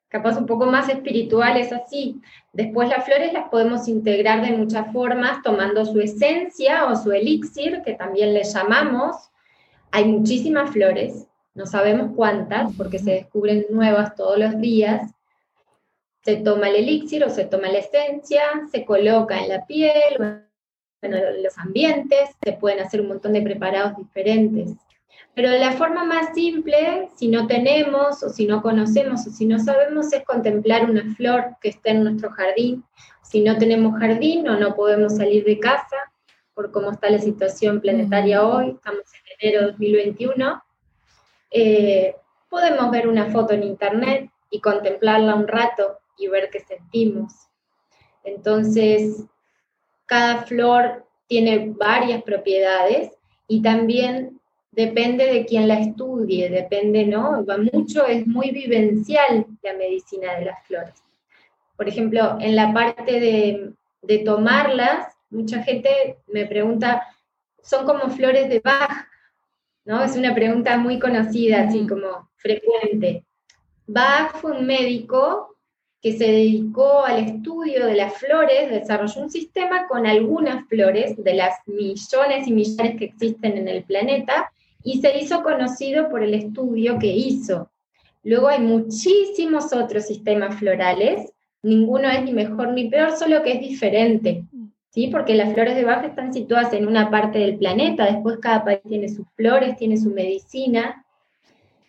capaz un poco más espiritual, es así. Después las flores las podemos integrar de muchas formas, tomando su esencia o su elixir, que también le llamamos. Hay muchísimas flores, no sabemos cuántas, porque se descubren nuevas todos los días se toma el elixir o se toma la esencia, se coloca en la piel, bueno, los ambientes, se pueden hacer un montón de preparados diferentes. Pero la forma más simple, si no tenemos o si no conocemos o si no sabemos, es contemplar una flor que esté en nuestro jardín. Si no tenemos jardín o no podemos salir de casa por cómo está la situación planetaria hoy, estamos en enero de 2021, eh, podemos ver una foto en internet y contemplarla un rato y ver qué sentimos. Entonces, cada flor tiene varias propiedades y también depende de quien la estudie, depende, ¿no? Va mucho, es muy vivencial la medicina de las flores. Por ejemplo, en la parte de, de tomarlas, mucha gente me pregunta, son como flores de Bach, ¿no? Es una pregunta muy conocida, así como frecuente. Bach fue un médico que se dedicó al estudio de las flores, desarrolló un sistema con algunas flores de las millones y millones que existen en el planeta y se hizo conocido por el estudio que hizo. Luego hay muchísimos otros sistemas florales, ninguno es ni mejor ni peor, solo que es diferente, ¿sí? Porque las flores de Bach están situadas en una parte del planeta, después cada país tiene sus flores, tiene su medicina,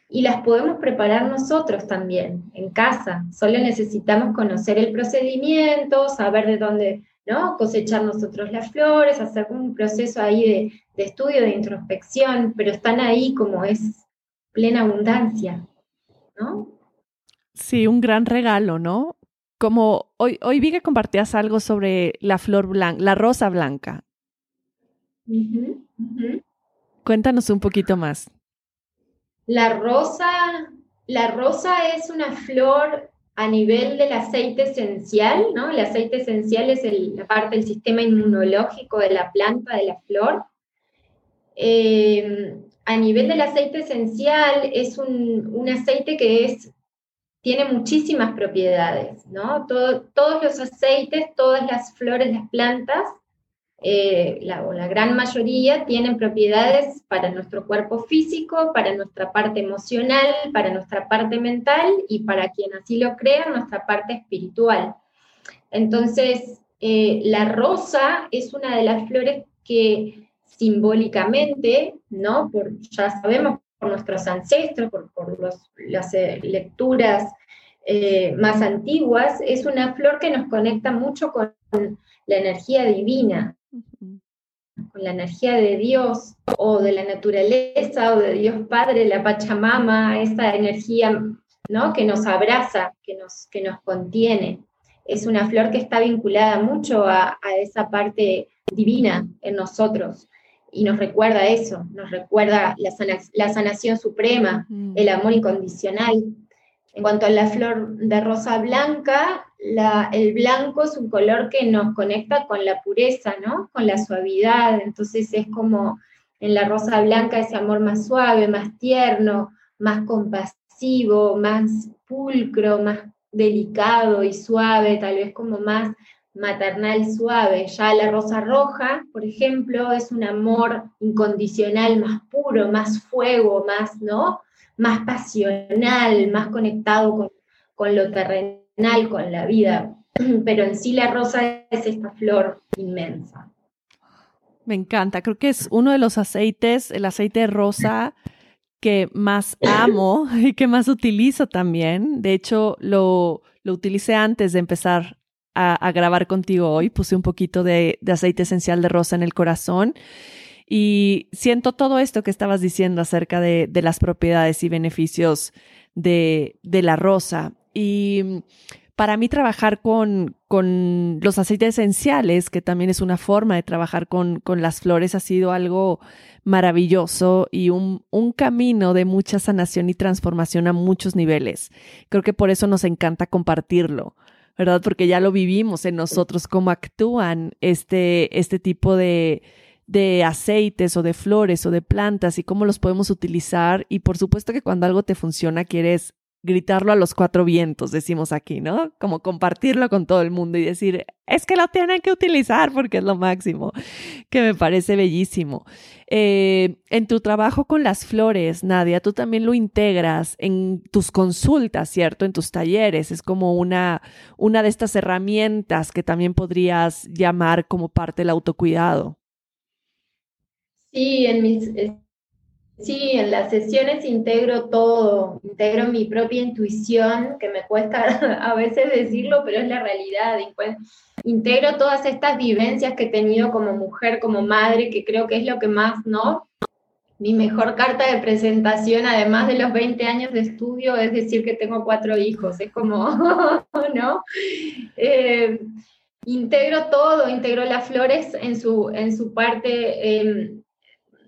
y las podemos preparar nosotros también en casa. Solo necesitamos conocer el procedimiento, saber de dónde ¿no? cosechar nosotros las flores, hacer un proceso ahí de, estudio, de introspección, pero están ahí como es plena abundancia, ¿no? Sí, un gran regalo, ¿no? Como hoy, hoy vi que compartías algo sobre la flor blanca, la rosa blanca. Cuéntanos un poquito más. La rosa, la rosa es una flor a nivel del aceite esencial, ¿no? El aceite esencial es la parte del sistema inmunológico de la planta, de la flor. Eh, a nivel del aceite esencial es un, aceite que es, tiene muchísimas propiedades, ¿no? todos los aceites, todas las flores, las plantas eh, la, gran mayoría tienen propiedades para nuestro cuerpo físico, para nuestra parte emocional, para nuestra parte mental y para quien así lo crea, nuestra parte espiritual. Entonces, eh, la rosa es una de las flores que simbólicamente, ¿no? Ya sabemos por nuestros ancestros, por, las eh, lecturas más antiguas, es una flor que nos conecta mucho con la energía divina, con la energía de Dios o de la naturaleza o de Dios Padre, la Pachamama, esa energía ¿no? que nos abraza, que nos, que nos contiene. Es una flor que está vinculada mucho a, esa parte divina en nosotros y nos recuerda eso, nos recuerda la, sanación suprema, el amor incondicional. En cuanto a la flor de rosa blanca, el blanco es un color que nos conecta con la pureza, ¿no? Con la suavidad. Entonces es como en la rosa blanca ese amor más suave, más tierno, más compasivo, más pulcro, más delicado y suave, tal vez como más maternal suave. Ya la rosa roja, por ejemplo, es un amor incondicional más puro, más fuego, más, ¿no? Más pasional, más conectado con, con lo terrenal, con la vida. Pero en sí la rosa es esta flor inmensa. Me encanta, creo que es uno de los aceites, el aceite rosa que más amo y que más utilizo también. De hecho, lo, lo utilicé antes de empezar a, grabar contigo hoy. Puse un poquito de, aceite esencial de rosa en el corazón y siento todo esto que estabas diciendo acerca de, las propiedades y beneficios de, la rosa. Y para mí trabajar con, con, los aceites esenciales, que también es una forma de trabajar con, con las flores, ha sido algo maravilloso y un, un, camino de mucha sanación y transformación a muchos niveles. Creo que por eso nos encanta compartirlo. ¿verdad? Porque ya lo vivimos en nosotros, cómo actúan este, este tipo de, de aceites o de flores o de plantas y cómo los podemos utilizar. Y por supuesto que cuando algo te funciona, quieres gritarlo a los cuatro vientos, decimos aquí, ¿no? Como compartirlo con todo el mundo y decir, es que lo tienen que utilizar porque es lo máximo, que me parece bellísimo. Eh, en tu trabajo con las flores, Nadia, tú también lo integras en tus consultas, ¿cierto? En tus talleres, es como una, una de estas herramientas que también podrías llamar como parte del autocuidado. Sí, en mis, Sí, en las sesiones integro todo, integro mi propia intuición, que me cuesta a veces decirlo, pero es la realidad. Integro todas estas vivencias que he tenido como mujer, como madre, que creo que es lo que más, ¿no? Mi mejor carta de presentación, además de los 20 años de estudio, es decir que tengo cuatro hijos. Es como, ¿no? Eh, integro todo, integro las flores en su, en su parte. Em,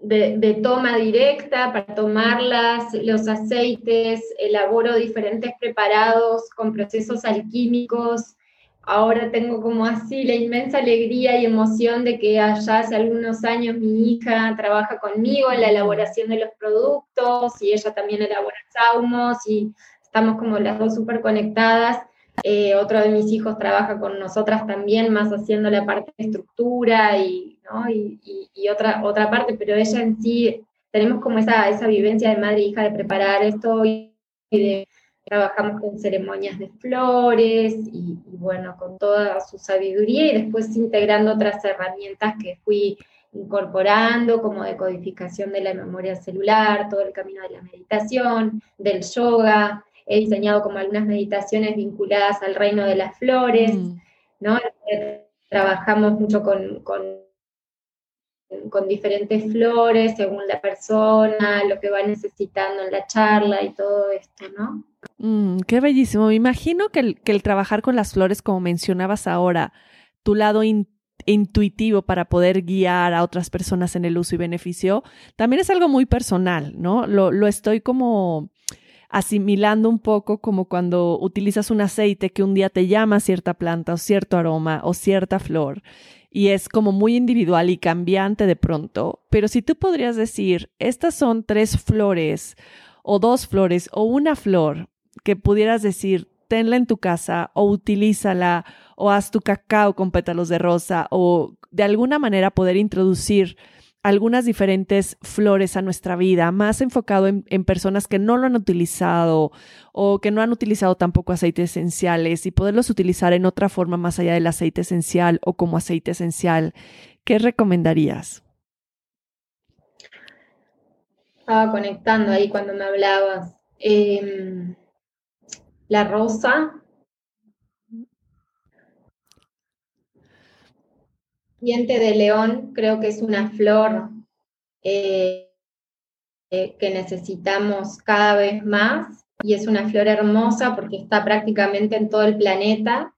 de, toma directa para tomarlas, los aceites, elaboro diferentes preparados con procesos alquímicos. Ahora tengo como así la inmensa alegría y emoción de que allá hace algunos años mi hija trabaja conmigo en la elaboración de los productos y ella también elabora saumos y estamos como las dos súper conectadas. Eh, otro de mis hijos trabaja con nosotras también, más haciendo la parte de estructura y y, otra, otra parte, pero ella en sí, tenemos como esa, esa vivencia de madre e hija de preparar esto y de, trabajamos con ceremonias de flores y, bueno, con toda su sabiduría y después integrando otras herramientas que fui incorporando, como decodificación de la memoria celular, todo el camino de la meditación, del yoga. He diseñado como algunas meditaciones vinculadas al reino de las flores, mm. ¿no? Trabajamos mucho con con diferentes flores según la persona, lo que va necesitando en la charla y todo esto, ¿no? Mm, qué bellísimo. Me imagino que el, que el, trabajar con las flores, como mencionabas ahora, tu lado intuitivo para poder guiar a otras personas en el uso y beneficio, también es algo muy personal, ¿no? Lo, lo estoy como asimilando un poco como cuando utilizas un aceite que un día te llama cierta planta o cierto aroma o cierta flor y es como muy individual y cambiante de pronto, pero si tú podrías decir, estas son tres flores o dos flores o una flor que pudieras decir, tenla en tu casa o utilízala o haz tu cacao con pétalos de rosa o de alguna manera poder introducir algunas diferentes flores a nuestra vida, más enfocado en, personas que no lo han utilizado o que no han utilizado tampoco aceites esenciales y poderlos utilizar en otra forma más allá del aceite esencial o como aceite esencial. ¿Qué recomendarías? Estaba conectando ahí cuando me hablabas. Em, la rosa Diente de león creo que es una flor eh, eh, que necesitamos cada vez más y es una flor hermosa porque está prácticamente en todo el planeta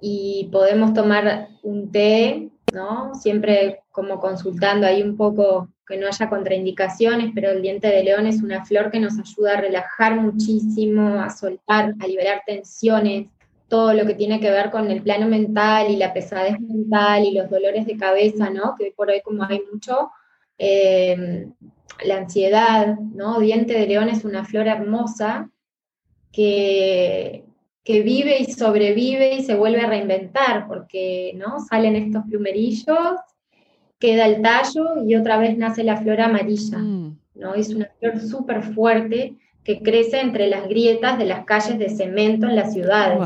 y podemos tomar un té, ¿no? Siempre como consultando ahí un poco que no haya contraindicaciones, pero el diente de león es una flor que nos ayuda a relajar muchísimo, a soltar, a liberar tensiones, todo lo que tiene que ver con el plano mental y la pesadez mental y los dolores de cabeza, ¿no? Que por hoy como hay mucho, eh, la ansiedad, ¿no? Diente de león es una flor hermosa que, que vive y sobrevive y se vuelve a reinventar, porque, ¿no? Salen estos plumerillos queda el tallo y otra vez nace la flor amarilla. Mm. ¿no? Es una flor súper fuerte que crece entre las grietas de las calles de cemento en las ciudades.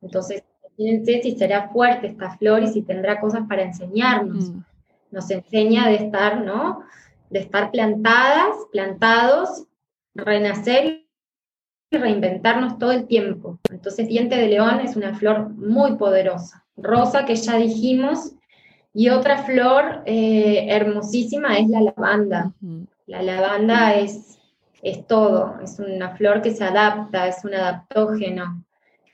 Entonces, fíjense si será fuerte esta flor y si tendrá cosas para enseñarnos. Mm. Nos enseña de estar, ¿no? De estar plantadas, plantados, renacer y reinventarnos todo el tiempo. Entonces, diente de león es una flor muy poderosa. Rosa, que ya dijimos, y otra flor eh, hermosísima es la lavanda. La lavanda es, es todo, es una flor que se adapta, es un adaptógeno,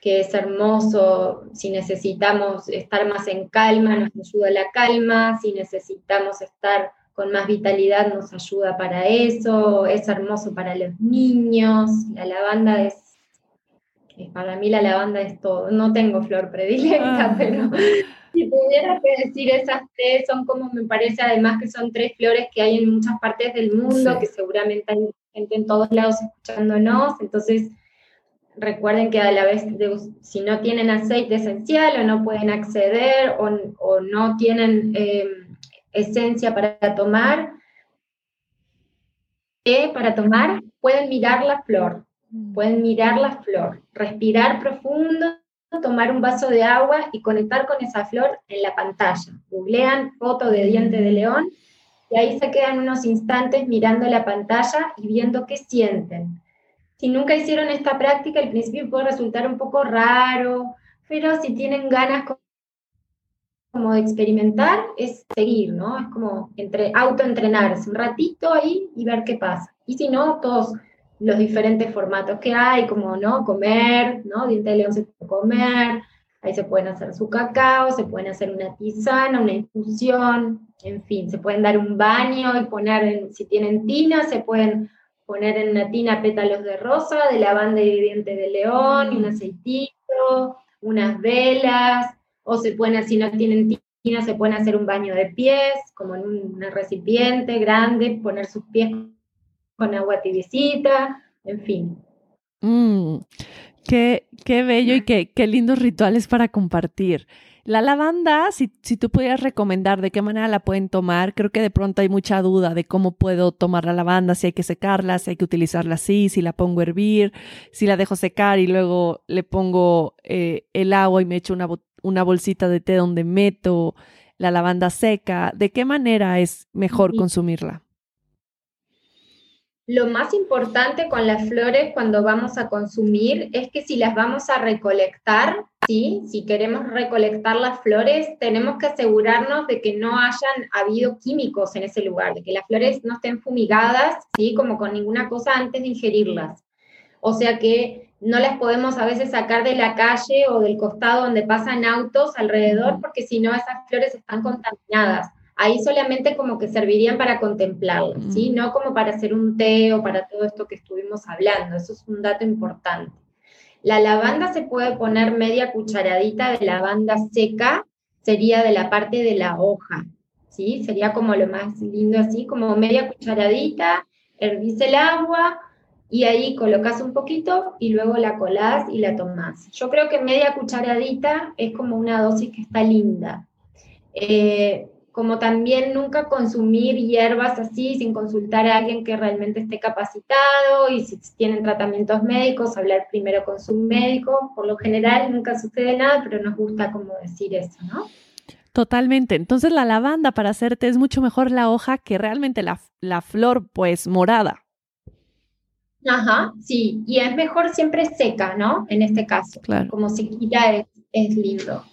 que es hermoso. Si necesitamos estar más en calma, nos ayuda la calma. Si necesitamos estar con más vitalidad, nos ayuda para eso. Es hermoso para los niños. La lavanda es para mí la lavanda es todo. No tengo flor predilecta, ah. pero si tuviera que decir esas tres, son como me parece además que son tres flores que hay en muchas partes del mundo, que seguramente hay gente en todos lados escuchándonos, entonces recuerden que a la vez, si no tienen aceite esencial o no pueden acceder o, no tienen em, esencia para tomar, para tomar, pueden mirar la flor, mm. pueden mirar la flor, respirar profundo tomar un vaso de agua y conectar con esa flor en la pantalla. Googlean foto de diente de león y ahí se quedan unos instantes mirando la pantalla y viendo qué sienten. Si nunca hicieron esta práctica, al principio puede resultar un poco raro, pero si tienen ganas como de experimentar, es seguir, ¿no? Es como entre autoentrenarse un ratito ahí y ver qué pasa. Y si no, todos los diferentes formatos que hay, como no comer, ¿no? Diente de león se puede comer, ahí se pueden hacer su cacao, se pueden hacer una tisana, una infusión, en fin, se pueden dar un baño y poner, si tienen tina, se pueden poner en una tina pétalos de rosa, de lavanda y diente de león, y un aceitito, unas velas, o se pueden, si no tienen tina, se pueden hacer un baño de pies, como en un recipiente grande, poner sus pies con agua tibiecita, en fin. Mm, qué, qué, bello y qué, qué, lindos rituales para compartir. La lavanda, si, si tú pudieras recomendar de qué manera la pueden tomar, creo que de pronto hay mucha duda de cómo puedo tomar la lavanda, si hay que secarla, si hay que utilizarla así, si la pongo a hervir, si la dejo secar y luego le pongo eh, el agua y me echo una, una bolsita de té donde meto la lavanda seca. ¿De qué manera es mejor consumirla? Lo más importante con las flores cuando vamos a consumir es que si las vamos a recolectar, ¿sí? si queremos recolectar las flores, tenemos que asegurarnos de que no hayan habido químicos en ese lugar, de que las flores no estén fumigadas, ¿sí? como con ninguna cosa antes de ingerirlas. O sea que no las podemos a veces sacar de la calle o del costado donde pasan autos alrededor, porque si no esas flores están contaminadas ahí solamente como que servirían para contemplarlas, ¿sí? No como para hacer un té o para todo esto que estuvimos hablando, eso es un dato importante. La lavanda se puede poner media cucharadita de lavanda seca, sería de la parte de la hoja, ¿sí? Sería como lo más lindo así, como media cucharadita, hervís el agua y ahí colocas un poquito y luego la colás y la tomás. Yo creo que media cucharadita es como una dosis que está linda. Eh, como también nunca consumir hierbas así sin consultar a alguien que realmente esté capacitado y si tienen tratamientos médicos, hablar primero con su médico. Por lo general nunca sucede nada, pero nos gusta como decir eso, ¿no? Totalmente. Entonces la lavanda para hacerte es mucho mejor la hoja que realmente la, la flor pues morada. Ajá, sí, y es mejor siempre seca, ¿no? En este caso, claro. como sequita es, es lindo.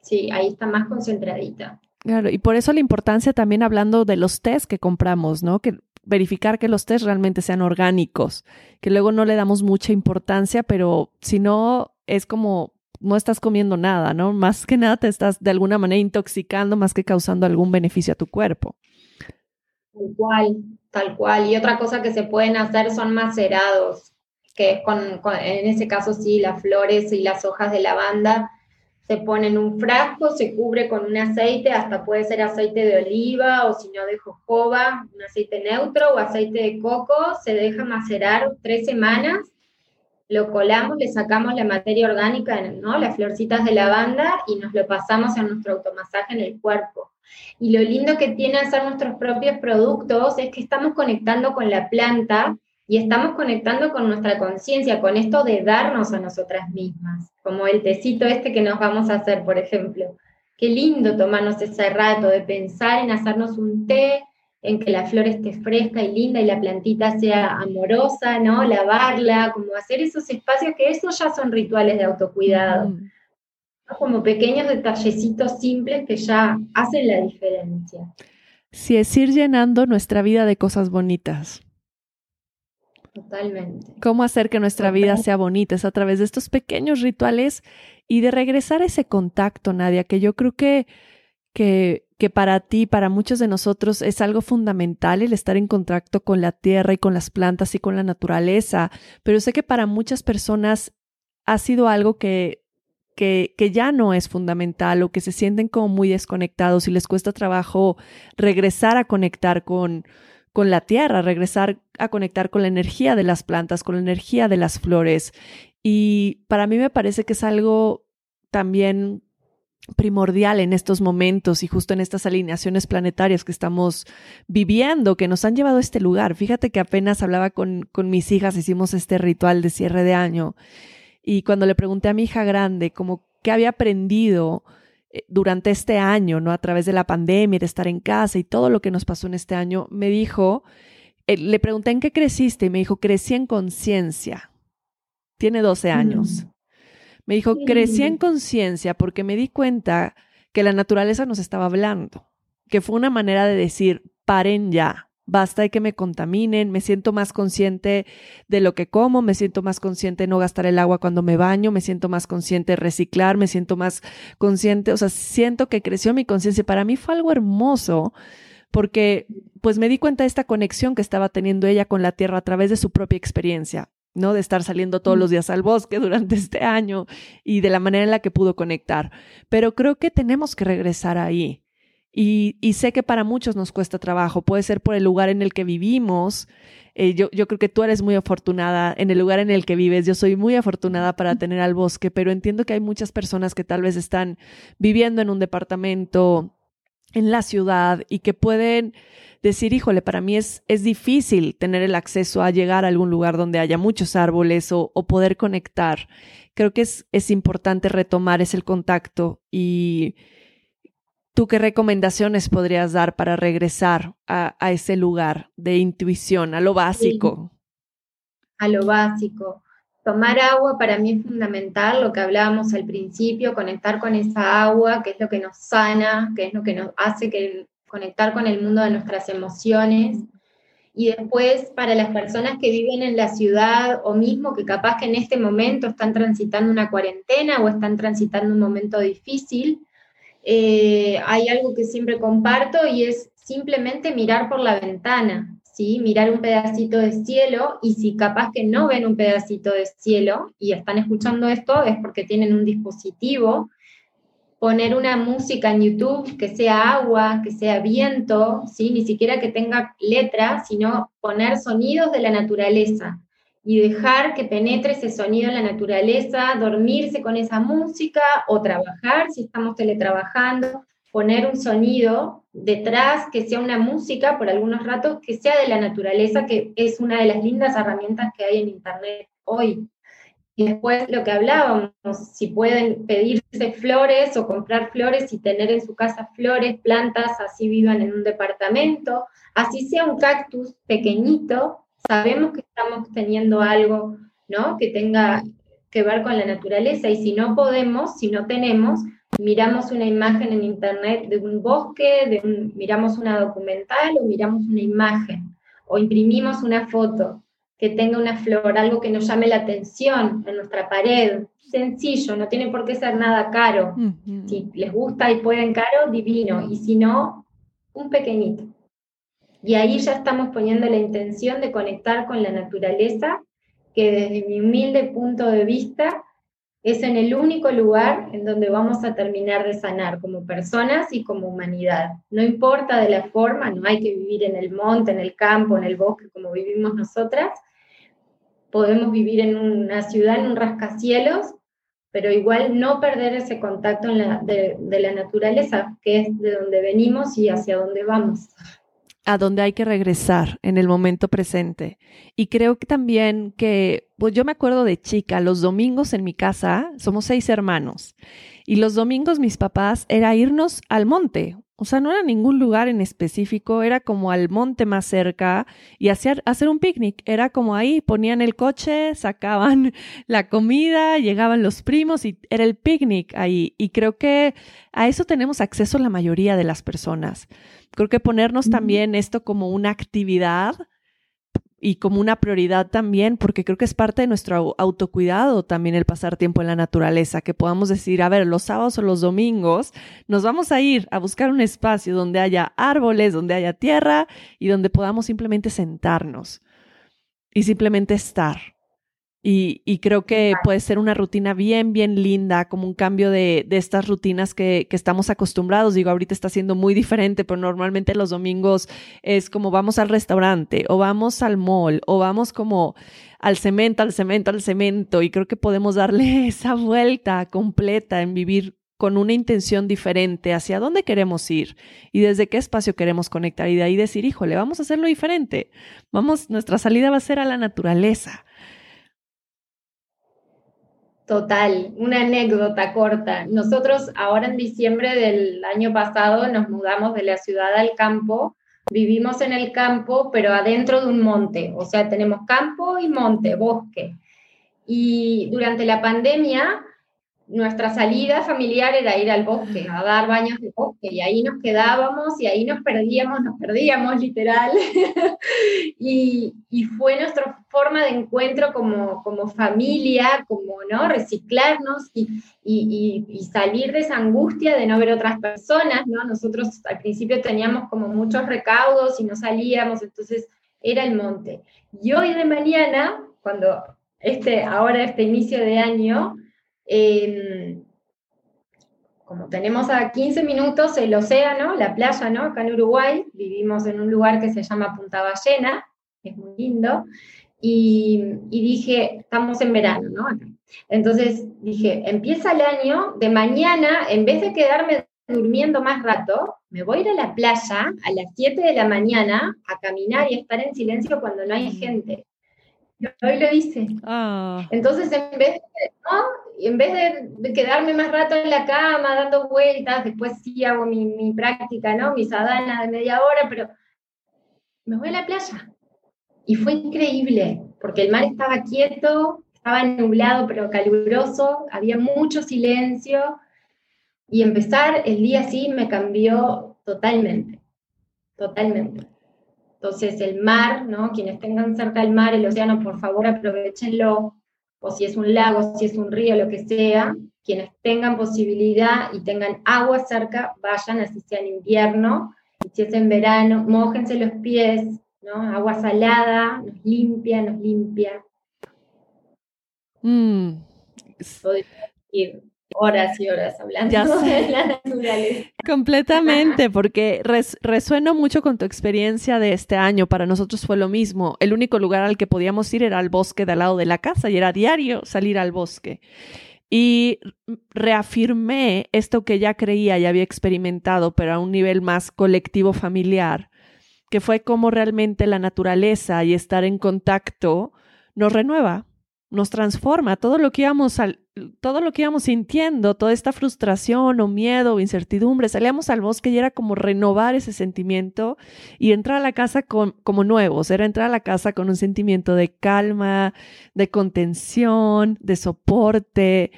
Sí, ahí está más concentradita. Claro, y por eso la importancia también hablando de los test que compramos, ¿no? Que verificar que los test realmente sean orgánicos, que luego no le damos mucha importancia, pero si no, es como no estás comiendo nada, ¿no? Más que nada te estás de alguna manera intoxicando más que causando algún beneficio a tu cuerpo. Tal cual, tal cual. Y otra cosa que se pueden hacer son macerados, que es con, en ese caso sí, las flores y las hojas de lavanda se pone en un frasco, se cubre con un aceite, hasta puede ser aceite de oliva o si no de jojoba, un aceite neutro o aceite de coco, se deja macerar tres semanas, lo colamos, le sacamos la materia orgánica, ¿no? las florcitas de lavanda y nos lo pasamos a nuestro automasaje en el cuerpo. Y lo lindo que tiene hacer nuestros propios productos es que estamos conectando con la planta y estamos conectando con nuestra conciencia, con esto de darnos a nosotras mismas, como el tecito este que nos vamos a hacer, por ejemplo. Qué lindo tomarnos ese rato de pensar en hacernos un té, en que la flor esté fresca y linda y la plantita sea amorosa, ¿no? Lavarla, como hacer esos espacios que esos ya son rituales de autocuidado. Como pequeños detallecitos simples que ya hacen la diferencia. Sí, es ir llenando nuestra vida de cosas bonitas. Totalmente. Cómo hacer que nuestra vida sea bonita. Es a través de estos pequeños rituales y de regresar a ese contacto, Nadia, que yo creo que, que, que para ti, para muchos de nosotros es algo fundamental el estar en contacto con la tierra y con las plantas y con la naturaleza, pero sé que para muchas personas ha sido algo que, que, que ya no es fundamental o que se sienten como muy desconectados y les cuesta trabajo regresar a conectar con, con la tierra, regresar a conectar con la energía de las plantas, con la energía de las flores. Y para mí me parece que es algo también primordial en estos momentos y justo en estas alineaciones planetarias que estamos viviendo, que nos han llevado a este lugar. Fíjate que apenas hablaba con, con mis hijas, hicimos este ritual de cierre de año y cuando le pregunté a mi hija grande como qué había aprendido durante este año, ¿no? A través de la pandemia, de estar en casa y todo lo que nos pasó en este año, me dijo, eh, le pregunté en qué creciste y me dijo, crecí en conciencia. Tiene 12 años. Mm. Me dijo, crecí en conciencia porque me di cuenta que la naturaleza nos estaba hablando, que fue una manera de decir, paren ya, basta de que me contaminen, me siento más consciente de lo que como, me siento más consciente de no gastar el agua cuando me baño, me siento más consciente de reciclar, me siento más consciente, o sea, siento que creció mi conciencia. Para mí fue algo hermoso porque pues me di cuenta de esta conexión que estaba teniendo ella con la tierra a través de su propia experiencia. ¿no? De estar saliendo todos los días al bosque durante este año y de la manera en la que pudo conectar. Pero creo que tenemos que regresar ahí. Y, sé que para muchos nos cuesta trabajo, puede ser por el lugar en el que vivimos. Eh, yo, yo creo que tú eres muy afortunada en el lugar en el que vives, yo soy muy afortunada para tener al bosque, pero entiendo que hay muchas personas que tal vez están viviendo en un departamento, en la ciudad y que pueden decir, híjole, para mí es, es difícil tener el acceso a llegar a algún lugar donde haya muchos árboles o, o poder conectar. Creo que es, es importante retomar ese contacto y ¿Tú qué recomendaciones podrías dar para regresar a, ese lugar de intuición, a lo básico? A lo básico. Tomar agua para mí es fundamental, lo que hablábamos al principio, conectar con esa agua, que es lo que nos sana, que es lo que nos hace que conectar con el mundo de nuestras emociones. Y después, para las personas que viven en la ciudad o mismo que capaz que en este momento están transitando una cuarentena o están transitando un momento difícil, eh, hay algo que siempre comparto y es simplemente mirar por la ventana, ¿sí? Mirar un pedacito de cielo y si capaz que no ven un pedacito de cielo y están escuchando esto es porque tienen un dispositivo, poner una música en YouTube que sea agua, que sea viento, ¿sí? Ni siquiera que tenga letra, sino poner sonidos de la naturaleza y dejar que penetre ese sonido en la naturaleza, dormirse con esa música o trabajar si estamos teletrabajando, poner un sonido detrás que sea una música por algunos ratos que sea de la naturaleza, que es una de las lindas herramientas que hay en Internet hoy. Y después lo que hablábamos, si pueden pedirse flores o comprar flores y tener en su casa flores, plantas, así vivan en un departamento, así sea un cactus pequeñito, sabemos que estamos teniendo algo, ¿no? Que tenga que ver con la naturaleza y si no podemos, si no tenemos, miramos una imagen en internet de un bosque, de miramos una documental o miramos una imagen o imprimimos una foto que tenga una flor, algo que nos llame la atención en nuestra pared. Sencillo, no tiene por qué ser nada caro. Si les gusta y pueden caro, divino. Y si no, un pequeñito. Y ahí ya estamos poniendo la intención de conectar con la naturaleza, que desde mi humilde punto de vista es en el único lugar en donde vamos a terminar de sanar como personas y como humanidad. No importa de la forma, no hay que vivir en el monte, en el campo, en el bosque como vivimos nosotras. Podemos vivir en una ciudad, en un rascacielos, pero igual no perder ese contacto de, de la naturaleza, que es de donde venimos y hacia dónde vamos a donde hay que regresar en el momento presente. Y creo que también que, pues yo me acuerdo de chica, los domingos en mi casa, somos seis hermanos, y los domingos mis papás era irnos al monte, o sea, no era ningún lugar en específico, era como al monte más cerca y hacer, hacer un picnic. Era como ahí, ponían el coche, sacaban la comida, llegaban los primos y era el picnic ahí. Y creo que a eso tenemos acceso la mayoría de las personas. Creo que ponernos también esto como una actividad y como una prioridad también, porque creo que es parte de nuestro autocuidado también el pasar tiempo en la naturaleza, que podamos decir, a ver, los sábados o los domingos nos vamos a ir a buscar un espacio donde haya árboles, donde haya tierra y donde podamos simplemente sentarnos y simplemente estar. Y, creo que puede ser una rutina bien, bien linda, como un cambio de, estas rutinas que, que, estamos acostumbrados. Digo, ahorita está siendo muy diferente, pero normalmente los domingos es como vamos al restaurante o vamos al mall o vamos como al cemento, al cemento, al cemento. Y creo que podemos darle esa vuelta completa en vivir con una intención diferente hacia dónde queremos ir y desde qué espacio queremos conectar y de ahí decir, híjole, vamos a hacerlo diferente. Vamos, nuestra salida va a ser a la naturaleza Total, una anécdota corta. Nosotros ahora en diciembre del año pasado nos mudamos de la ciudad al campo, vivimos en el campo, pero adentro de un monte, o sea, tenemos campo y monte, bosque. Y durante la pandemia nuestra salida familiar era ir al bosque, a dar baños de bosque, y ahí nos quedábamos y ahí nos perdíamos, nos perdíamos literal. y, fue nuestra forma de encuentro como, como familia, como ¿no? reciclarnos y, y, salir de esa angustia de no ver otras personas. ¿no? Nosotros al principio teníamos como muchos recaudos y no salíamos, entonces era el monte. Y hoy de mañana, cuando este, ahora este inicio de año, Como tenemos a 15 minutos el océano, la playa, ¿no? Acá en Uruguay, vivimos en un lugar que se llama Punta Ballena, es muy lindo, y, dije, estamos en verano, ¿no? Entonces dije, empieza el año, de mañana, en vez de quedarme durmiendo más rato, me voy a ir a la playa a las 7 de la mañana a caminar y a estar en silencio cuando no hay gente. Hoy lo hice. Ah. Entonces, en vez de, en vez de, quedarme más rato en la cama dando vueltas, después sí hago mi, práctica, ¿no? Mi sadana de media hora, pero me voy a la playa. Y fue increíble, porque el mar estaba quieto, estaba nublado pero caluroso, había mucho silencio, y empezar el día así me cambió totalmente, totalmente. Entonces el mar, ¿no? Quienes tengan cerca del mar, el océano, por favor aprovechenlo, o si es un lago, si es un río, lo que sea, quienes tengan posibilidad y tengan agua cerca, vayan, así sea en invierno, y si es en verano, mójense los pies, ¿no? Agua salada, nos limpia, nos limpia. Mm horas y horas hablando de la naturaleza. Completamente, porque resueno mucho con tu experiencia de este año. Para nosotros fue lo mismo. El único lugar al que podíamos ir era al bosque de al lado de la casa y era diario salir al bosque. Y reafirmé esto que ya creía y había experimentado, pero a un nivel más colectivo familiar, que fue cómo realmente la naturaleza y estar en contacto nos renueva, nos transforma, todo lo que íbamos al, todo lo que íbamos sintiendo, toda esta frustración o miedo o incertidumbre, salíamos al bosque y era como renovar ese sentimiento y entrar a la casa con, como nuevos, era entrar a la casa con un sentimiento de calma, de contención, de soporte.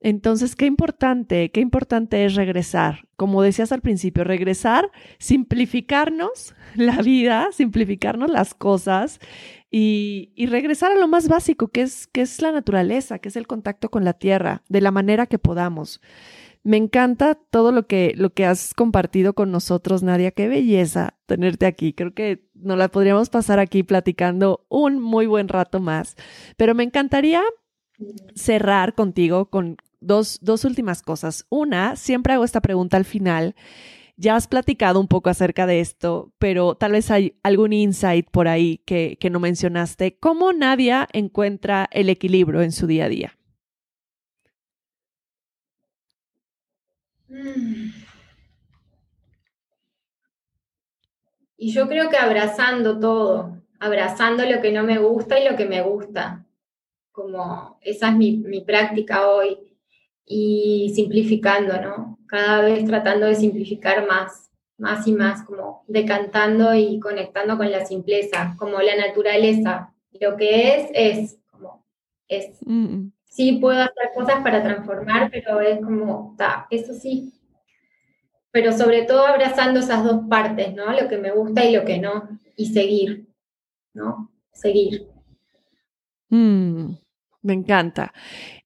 Entonces, qué importante, qué importante es regresar. Como decías al principio, regresar, simplificarnos la vida, simplificarnos las cosas y, regresar a lo más básico, que es, que es la naturaleza, que es el contacto con la tierra, de la manera que podamos. Me encanta todo lo que, lo que has compartido con nosotros, Nadia. Qué belleza tenerte aquí. Creo que nos la podríamos pasar aquí platicando un muy buen rato más. Pero me encantaría cerrar contigo con dos, dos últimas cosas. Una, siempre hago esta pregunta al final ya has platicado un poco acerca de esto, pero tal vez hay algún insight por ahí que, no mencionaste. ¿Cómo Nadia encuentra el equilibrio en su día a día? Mm. Y yo creo que abrazando todo, abrazando lo que no me gusta y lo que me gusta. Como esa es mi, mi práctica hoy. Y simplificando, ¿no? cada vez tratando de simplificar más, más y más, como decantando y conectando con la simpleza, como la naturaleza. Lo que es, es, como es. Mm. Sí puedo hacer cosas para transformar, pero es como, está, eso sí. Pero sobre todo abrazando esas dos partes, ¿no? Lo que me gusta y lo que no, y seguir, ¿no? Seguir. Mm. Me encanta.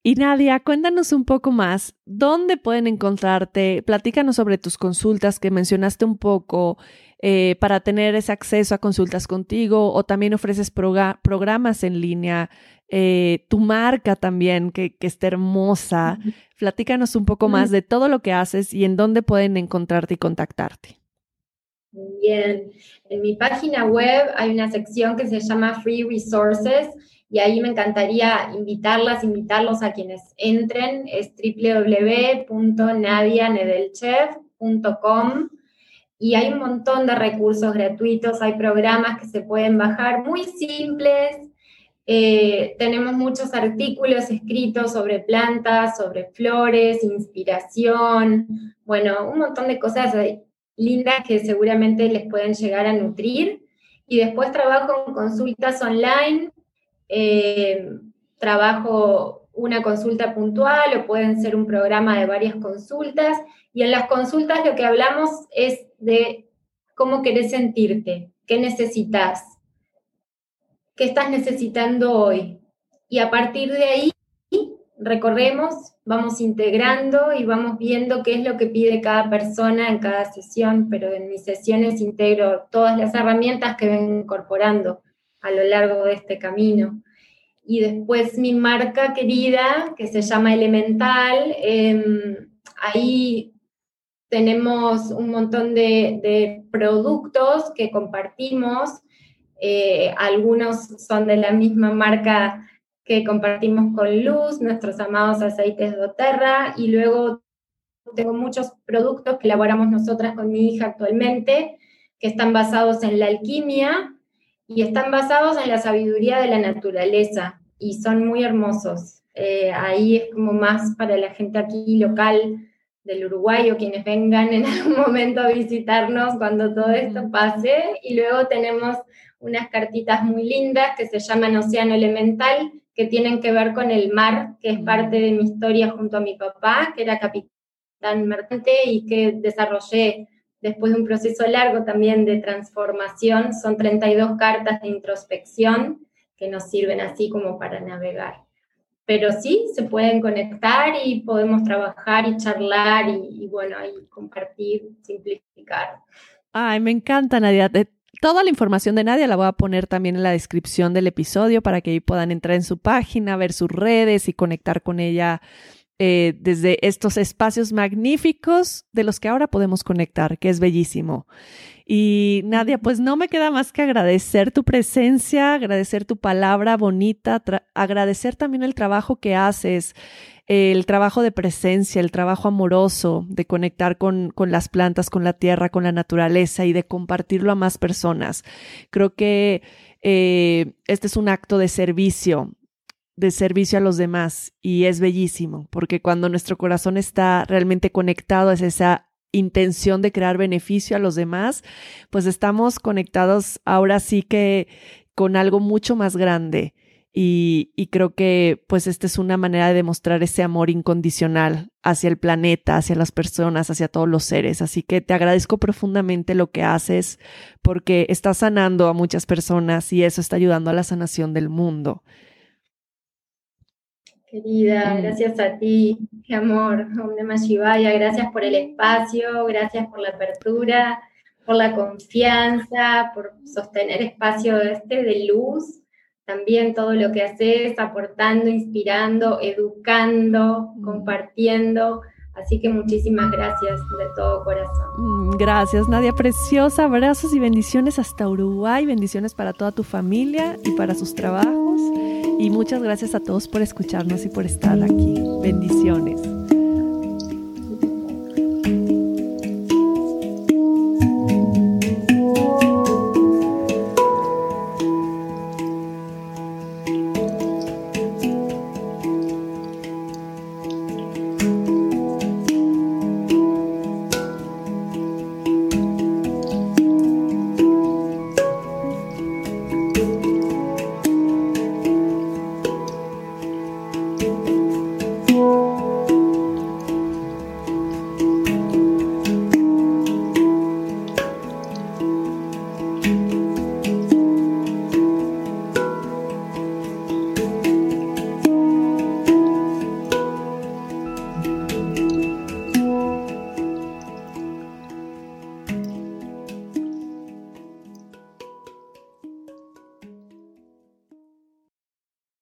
Y Nadia, cuéntanos un poco más, ¿dónde pueden encontrarte? Platícanos sobre tus consultas que mencionaste un poco eh, para tener ese acceso a consultas contigo o también ofreces programas en línea, eh, tu marca también, que, que está hermosa. Platícanos un poco más de todo lo que haces y en dónde pueden encontrarte y contactarte. Bien, en mi página web hay una sección que se llama Free Resources y ahí me encantaría invitarlas, invitarlos a quienes entren, es www.nadianedelchef.com y hay un montón de recursos gratuitos, hay programas que se pueden bajar muy simples, eh, tenemos muchos artículos escritos sobre plantas, sobre flores, inspiración, bueno, un montón de cosas lindas que seguramente les pueden llegar a nutrir. Y después trabajo en consultas online eh, trabajo una consulta puntual o pueden ser un programa de varias consultas. Y en las consultas lo que hablamos es de cómo querés sentirte, qué necesitas, qué estás necesitando hoy. Y a partir de ahí recorremos, vamos integrando y vamos viendo qué es lo que pide cada persona en cada sesión, pero en mis sesiones integro todas las herramientas que ven incorporando a lo largo de este camino. Y después mi marca querida, que se llama Elemental, em, ahí tenemos un montón de, productos que compartimos. Eh, algunos son de la misma marca que compartimos con Luz, nuestros amados aceites de Oterra, y luego tengo muchos productos que elaboramos nosotras con mi hija actualmente, que están basados en la alquimia, y están basados en la sabiduría de la naturaleza y son muy hermosos. Eh, ahí es como más para la gente aquí local del Uruguay o quienes vengan en algún momento a visitarnos cuando todo esto pase. Y luego tenemos unas cartitas muy lindas que se llaman Océano Elemental, que tienen que ver con el mar, que es parte de mi historia junto a mi papá, que era capitán mercante y que desarrollé después de un proceso largo también de transformación, son 32 cartas de introspección que nos sirven así como para navegar. Pero sí, se pueden conectar y podemos trabajar y charlar y, bueno, y compartir, simplificar. Ay, me encanta, Nadia. Toda la información de Nadia la voy a poner también en la descripción del episodio para que ahí puedan entrar en su página, ver sus redes y conectar con ella eh, desde estos espacios magníficos de los que ahora podemos conectar, que es bellísimo. Y Nadia, pues no me queda más que agradecer tu presencia, agradecer tu palabra bonita, agradecer también el trabajo que haces, el trabajo de presencia, el trabajo amoroso, de conectar con, con las plantas, con la tierra, con la naturaleza y de compartirlo a más personas. Creo que eh, este es un acto de servicio de servicio a los demás y es bellísimo, porque cuando nuestro corazón está realmente conectado a esa intención de crear beneficio a los demás, pues estamos conectados ahora sí que con algo mucho más grande. Y, creo que pues esta es una manera de demostrar ese amor incondicional hacia el planeta, hacia las personas, hacia todos los seres. Así que te agradezco profundamente lo que haces porque estás sanando a muchas personas y eso está ayudando a la sanación del mundo. Querida, mm. gracias a ti, qué amor, Om Shivaya, gracias por el espacio, gracias por la apertura, por la confianza, por sostener espacio este de luz, también todo lo que haces, aportando, inspirando, educando, mm. compartiendo. Así que muchísimas gracias de todo corazón. Mm, gracias, Nadia Preciosa. Abrazos y bendiciones hasta Uruguay. Bendiciones para toda tu familia y para sus trabajos. Y muchas gracias a todos por escucharnos y por estar aquí. Bendiciones.